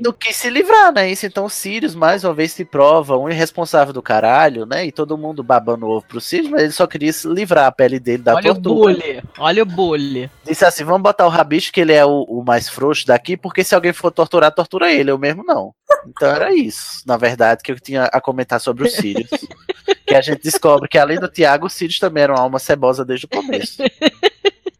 do que se livrar, né? Isso, então o Sirius, mais uma vez, se prova um irresponsável do caralho, né? E todo mundo babando o ovo pro Sirius, mas ele só queria se livrar a pele dele da Olha o tortura. bully, olha o bully. Disse assim: vamos botar o Rabicho, que ele é o, o mais frouxo daqui, porque se alguém for torturar, tortura ele, eu mesmo não. Então era isso, na verdade, que eu tinha a comentar sobre o Sirius. <laughs> que a gente descobre que além do Tiago, o Sirius também era uma alma cebosa desde o começo.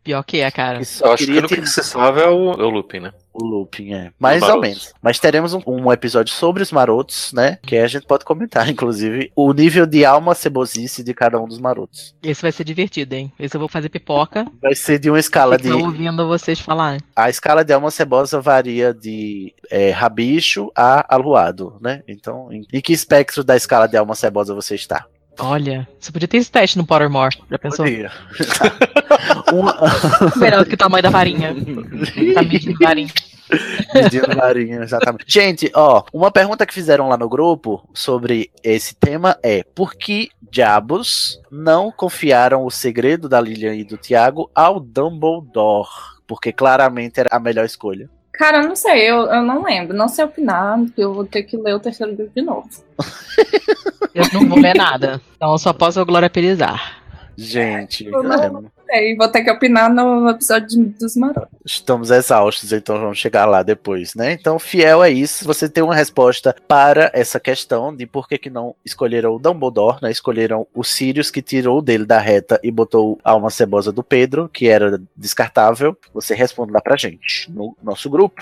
Pior que é, cara. Que Eu acho que o único ter que se salva é o, é o Lupin, né? o Lupin, é. Mais ou menos. Mas teremos um, um episódio sobre os marotos, né? Que a gente pode comentar, <laughs> inclusive, o nível de alma cebosice de cada um dos marotos. Esse vai ser divertido, hein? Esse eu vou fazer pipoca. Vai ser de uma escala de. Tô ouvindo vocês falar. A escala de alma cebosa varia de é, rabicho a aluado, né? Então, em, em que espectro da escala de alma cebosa você está? Olha, você podia ter esse teste no Pottermore. Já pensou? Podia. <laughs> Uma... <laughs> Melhor do que o tamanho da varinha. <laughs> Tá medindo varinha. Medindo varinha, exatamente. Gente, ó, uma pergunta que fizeram lá no grupo sobre esse tema é: por que diabos não confiaram o segredo da Lilian e do Tiago ao Dumbledore? Porque claramente era a melhor escolha. Cara, eu não sei, eu, eu não lembro, não sei opinar, porque eu vou ter que ler o terceiro livro de novo. Eu não vou ler nada. Então eu só posso gloriapelizar. Gente, Eu não- é, Sei, vou ter que opinar no episódio dos marotos. estamos exaustos, então vamos chegar lá depois, né? Então, fiel é isso. Você tem uma resposta para essa questão de por que, que não escolheram o Dumbledore, né? Escolheram o Sirius, que tirou dele da reta e botou a alma cebosa do Pedro, que era descartável. Você responde lá pra gente, no nosso grupo.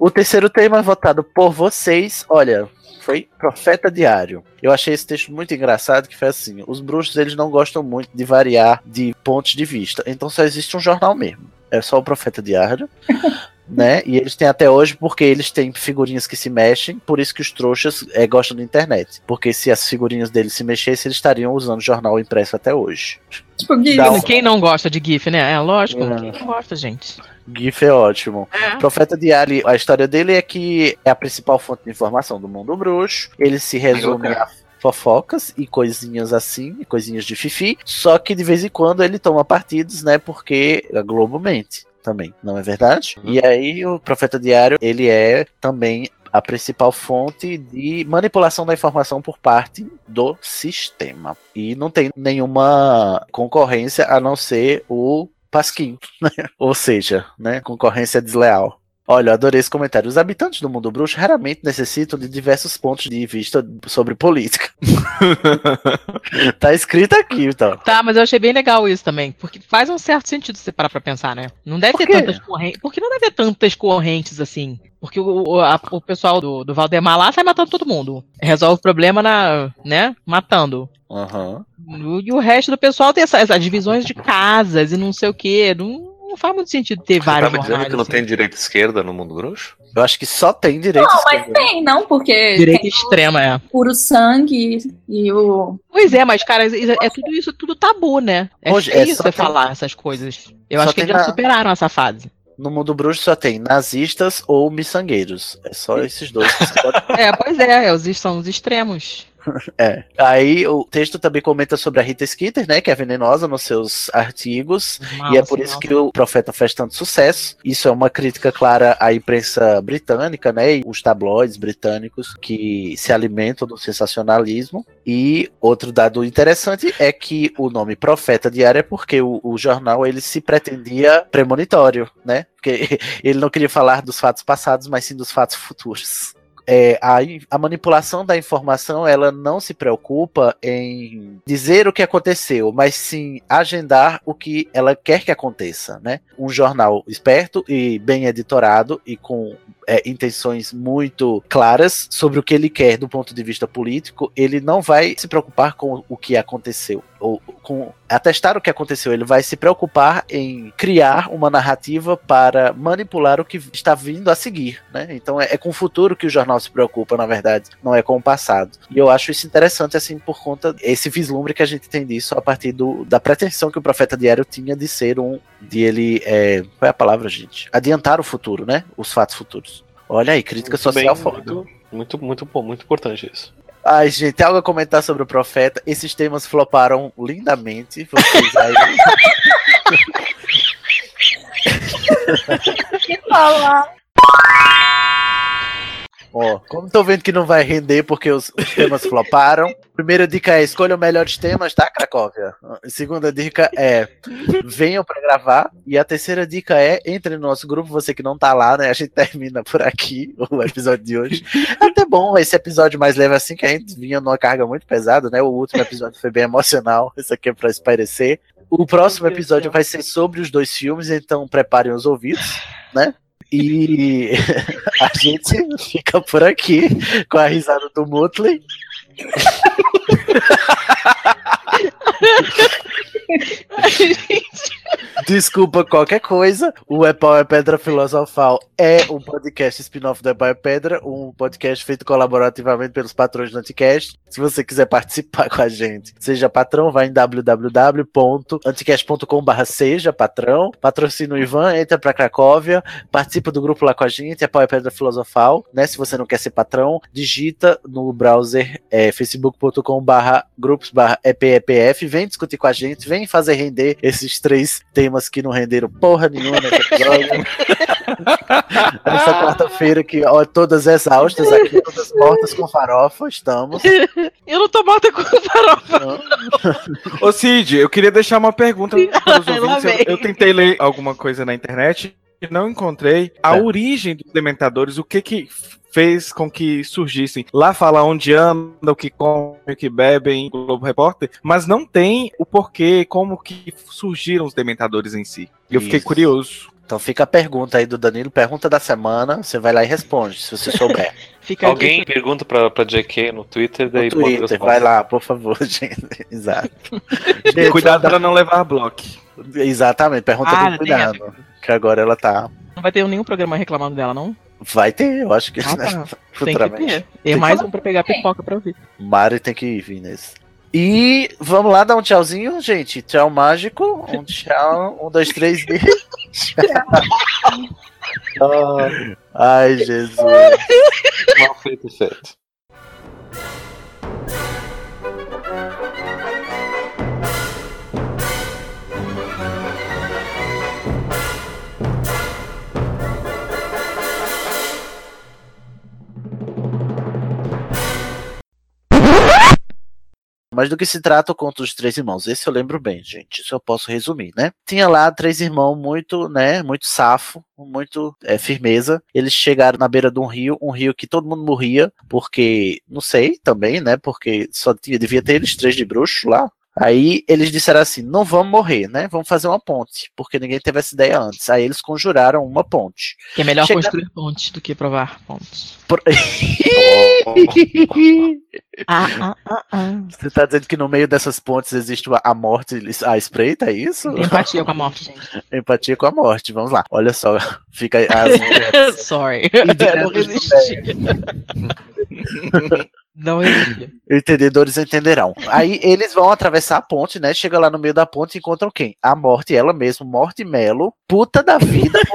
O terceiro tema votado por vocês, olha, foi Profeta Diário. Eu achei esse texto muito engraçado, que foi assim, os bruxos eles não gostam muito de variar de pontos de vista, então só existe um jornal mesmo. É só o Profeta Diário. <laughs> né? E eles têm até hoje porque eles têm figurinhas que se mexem, por isso que os trouxas é, gostam da internet. Porque se as figurinhas deles se mexessem, eles estariam usando jornal impresso até hoje. Tipo, Gui, Dá um- Quem não gosta de GIF, né? É lógico. É. Quem não gosta, gente? GIF é ótimo. É. Profeta Diário, a história dele é que é a principal fonte de informação do mundo bruxo. Ele se resume a fofocas e coisinhas assim, e coisinhas de fifi. Só que de vez em quando ele toma partidos, né? Porque a Globo mente também, não é verdade? Uhum. E aí o Profeta Diário, ele é também a principal fonte de manipulação da informação por parte do sistema. E não tem nenhuma concorrência a não ser o Pasquim, <laughs> né? Ou seja, né, concorrência desleal. Olha, eu adorei esse comentário. Os habitantes do mundo bruxo raramente necessitam de diversos pontos de vista sobre política. <laughs> tá escrito aqui, então. Tá, mas eu achei bem legal isso também, porque faz um certo sentido você parar pra pensar, né? Não deve Por ter quê? tantas correntes. Porque não deve ter tantas correntes assim. Porque o, o, a- o pessoal do, do Valdemar lá sai matando todo mundo. Resolve o problema na, né? Matando. Aham. O- E o resto do pessoal tem essas, essas divisões de casas e não sei o quê. Não, não faz muito sentido ter Você tá vários me dizendo jornais. que não assim. tem direita e esquerda no mundo bruxo? Eu acho que só tem direito Não, à mas esquerda, né? tem, não, porque Direita tem extrema, é. puro sangue e o. Pois é, mas, cara, isso- é tudo isso, tudo tabu, né? É Hoje, é, feio só você tem- falar essas coisas. Eu só acho que eles já na- superaram essa fase. No mundo bruxo só tem nazistas ou miçangueiros. É só esses dois que você pode <laughs> É, pois é, os, são os extremos. É. Aí o texto também comenta sobre a Rita Skeeter, né? Que é venenosa nos seus artigos. e é por isso que o Profeta faz tanto sucesso. Isso é uma crítica clara à imprensa britânica, né? E os tabloides britânicos que se alimentam do sensacionalismo. E outro dado interessante é que o nome Profeta Diário é porque o, o jornal ele se pretendia premonitório, né? Porque <laughs> ele não queria falar dos fatos passados, mas sim dos fatos futuros é, a, a manipulação da informação ela não se preocupa em dizer o que aconteceu, mas sim agendar o que ela quer que aconteça, né? Um jornal esperto e bem editorado e com é, intenções muito claras sobre o que ele quer do ponto de vista político, ele não vai se preocupar com o que aconteceu ou com atestar o que aconteceu, ele vai se preocupar em criar uma narrativa para manipular o que está vindo a seguir, né? Então é, é com o futuro que o jornal se preocupa, na verdade, não é com o passado. E eu acho isso interessante, assim, por conta esse vislumbre que a gente tem disso a partir do, da pretensão que o Profeta Diário tinha de ser um, de ele, é, qual é a palavra, gente? Adiantar o futuro, né? Os fatos futuros. Olha aí, crítica Muito social bem, foda. muito, muito, muito bom, muito importante isso. Ai, gente, tem algo a comentar sobre o Profeta? Esses temas floparam lindamente. Vocês aí. <laughs> Falar. Ó, como tô vendo que não vai render porque os, os temas floparam. Primeira dica é escolha os melhores temas, tá, Cracóvia? Segunda dica é venham pra gravar. E a terceira dica é entre no nosso grupo, você que não tá lá, né? A gente termina por aqui o episódio de hoje. É até bom esse episódio mais leve assim, que a gente vinha numa carga muito pesada, né? O último episódio foi bem emocional. Esse aqui é pra espairecer. O próximo episódio vai ser sobre os dois filmes, então preparem os ouvidos, né? E <laughs> a gente fica por aqui com a risada do <laughs> Mutley. <laughs> Desculpa qualquer coisa. O É Pau é Pedra Filosofal é um podcast spin-off do É Pau é Pedra, um podcast feito colaborativamente pelos patrões do Anticast. Se você quiser participar com a gente, seja patrão, vai em www.anticast.com.br seja patrão, patrocina o Ivan, entra pra Cracóvia, participa do grupo lá com a gente, É Pau é Pedra Filosofal, né? Se você não quer ser patrão, digita no browser é, facebook.com.br grupos barra EPEPF, vem discutir com a gente, vem fazer render esses três temas que não renderam porra nenhuma nesse episódio. <laughs> Essa quarta-feira que, ó, todas exaustas aqui, todas mortas com farofa, estamos. Eu não tô morta com farofa. Ô Cid, eu queria deixar uma pergunta <laughs> para os ouvintes. Eu, eu tentei ler alguma coisa na internet e não encontrei a É. origem dos dementadores, o que que fez com que surgissem. Lá fala onde andam, o que comem, o que bebem, o Globo Repórter, mas não tem o porquê, como que surgiram os dementadores em si. E eu fiquei Isso. curioso. Então fica a pergunta aí do Danilo, pergunta da semana, você vai lá e responde, se você souber. <laughs> Fica Alguém aqui. pergunta pra, pra JK no Twitter, No daí manda Twitter, vai lá, por favor, <laughs> gente. Exato. Gente, <laughs> Cuidado para não levar bloco. Exatamente, pergunta Ah, com cuidado. Que agora ela tá. Não vai ter nenhum programa reclamando dela, não? Vai ter, eu acho que Ah, tá. <laughs> Tem que futuramente. ter. E mais um pra pegar pipoca pra ouvir. Mari tem que vir nesse. E vamos lá dar um tchauzinho, gente. Tchau mágico. Um <laughs> tchau. Um, dois, três e. Ah, <laughs> Ai, Jesus. Mal feito feito. Mas do que se trata o conto dos três irmãos? Esse eu lembro bem, gente. Isso eu posso resumir, né? Tinha lá três irmãos muito, né? Muito safo, muito é, firmeza. Eles chegaram na beira de um rio, um rio que todo mundo morria, porque, não sei também, né? Porque só tinha, devia ter eles três de bruxo lá. Aí eles disseram assim: não vamos morrer, né? Vamos fazer uma ponte, porque ninguém teve essa ideia antes. Aí eles conjuraram uma ponte. Que é melhor Chega- construir pontes do que provar pontes. Por- <laughs> Ah, ah, ah, ah. Você tá dizendo que no meio dessas pontes existe a- a morte à espreita, é isso? Empatia com a morte, gente. Empatia com a morte, vamos lá. Olha só, <laughs> fica aí as <laughs> Sorry. direto não resisti. Não resisti. entendedores entenderão. Aí eles vão atravessar a ponte, né? Chega lá no meio da ponte e encontram quem? A morte, ela mesma, Morte Melo, puta da vida. <laughs>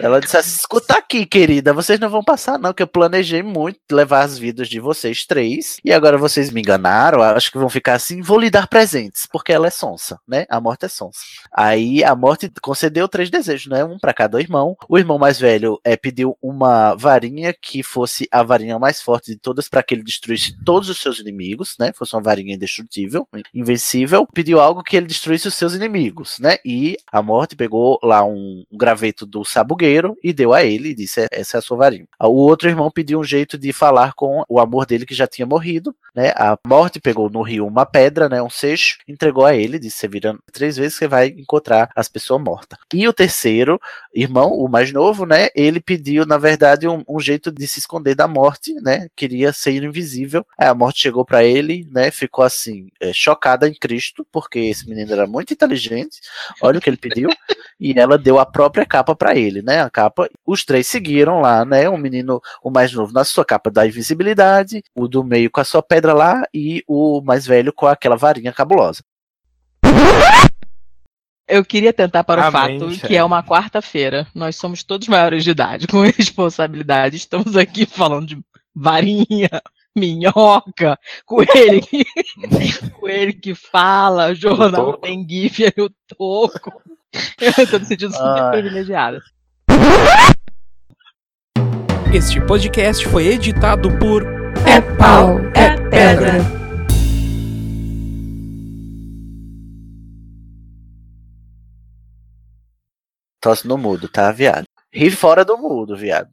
Ela disse assim: escuta aqui, querida, vocês não vão passar, não, que eu planejei muito levar as vidas de vocês três. E agora vocês me enganaram, acho que vão ficar assim, vou lhe dar presentes, porque ela é sonsa, né? A morte é sonsa. Aí a morte concedeu três desejos, né? Um pra cada irmão. O irmão mais velho é, pediu uma varinha que fosse a varinha mais forte de todas para que ele destruísse todos os seus inimigos, né? Fosse uma varinha indestrutível, invencível. Pediu algo que ele destruísse os seus inimigos, né? E a morte pegou lá um, um graveto do sabugueiro e deu a ele e disse: essa é a sua varinha. O outro irmão pediu um jeito de falar com o amor dele que já tinha morrido, né? A morte pegou no rio uma pedra, né? Um seixo, entregou a ele, disse: você vira três vezes você vai encontrar as pessoas mortas. E o terceiro irmão, o mais novo, né? Ele pediu, na verdade, um, um jeito de se esconder da morte, né? Queria ser invisível. Aí a morte chegou pra ele, né? Ficou assim, é, chocada em Cristo, porque esse menino era muito inteligente. Olha o que ele pediu. e ela deu a própria capa pra ele, né? A capa. Os três seguiram lá, né? O menino, o mais novo, na sua capa da invisibilidade, o do meio com a sua pedra lá e o mais velho com aquela varinha cabulosa. Eu queria tentar para o Amém, fato chefe. que é uma quarta-feira. Nós somos todos maiores de idade, com <laughs> responsabilidade. Estamos aqui falando de varinha, <laughs> minhoca, coelho que, <laughs> coelho que fala, jornal tem gif aí o toco. Eu tô me sentindo super Ai. privilegiada. Este podcast foi editado por É pau, é pedra. Tosse no mudo, tá, viado? Ri fora do mudo, viado.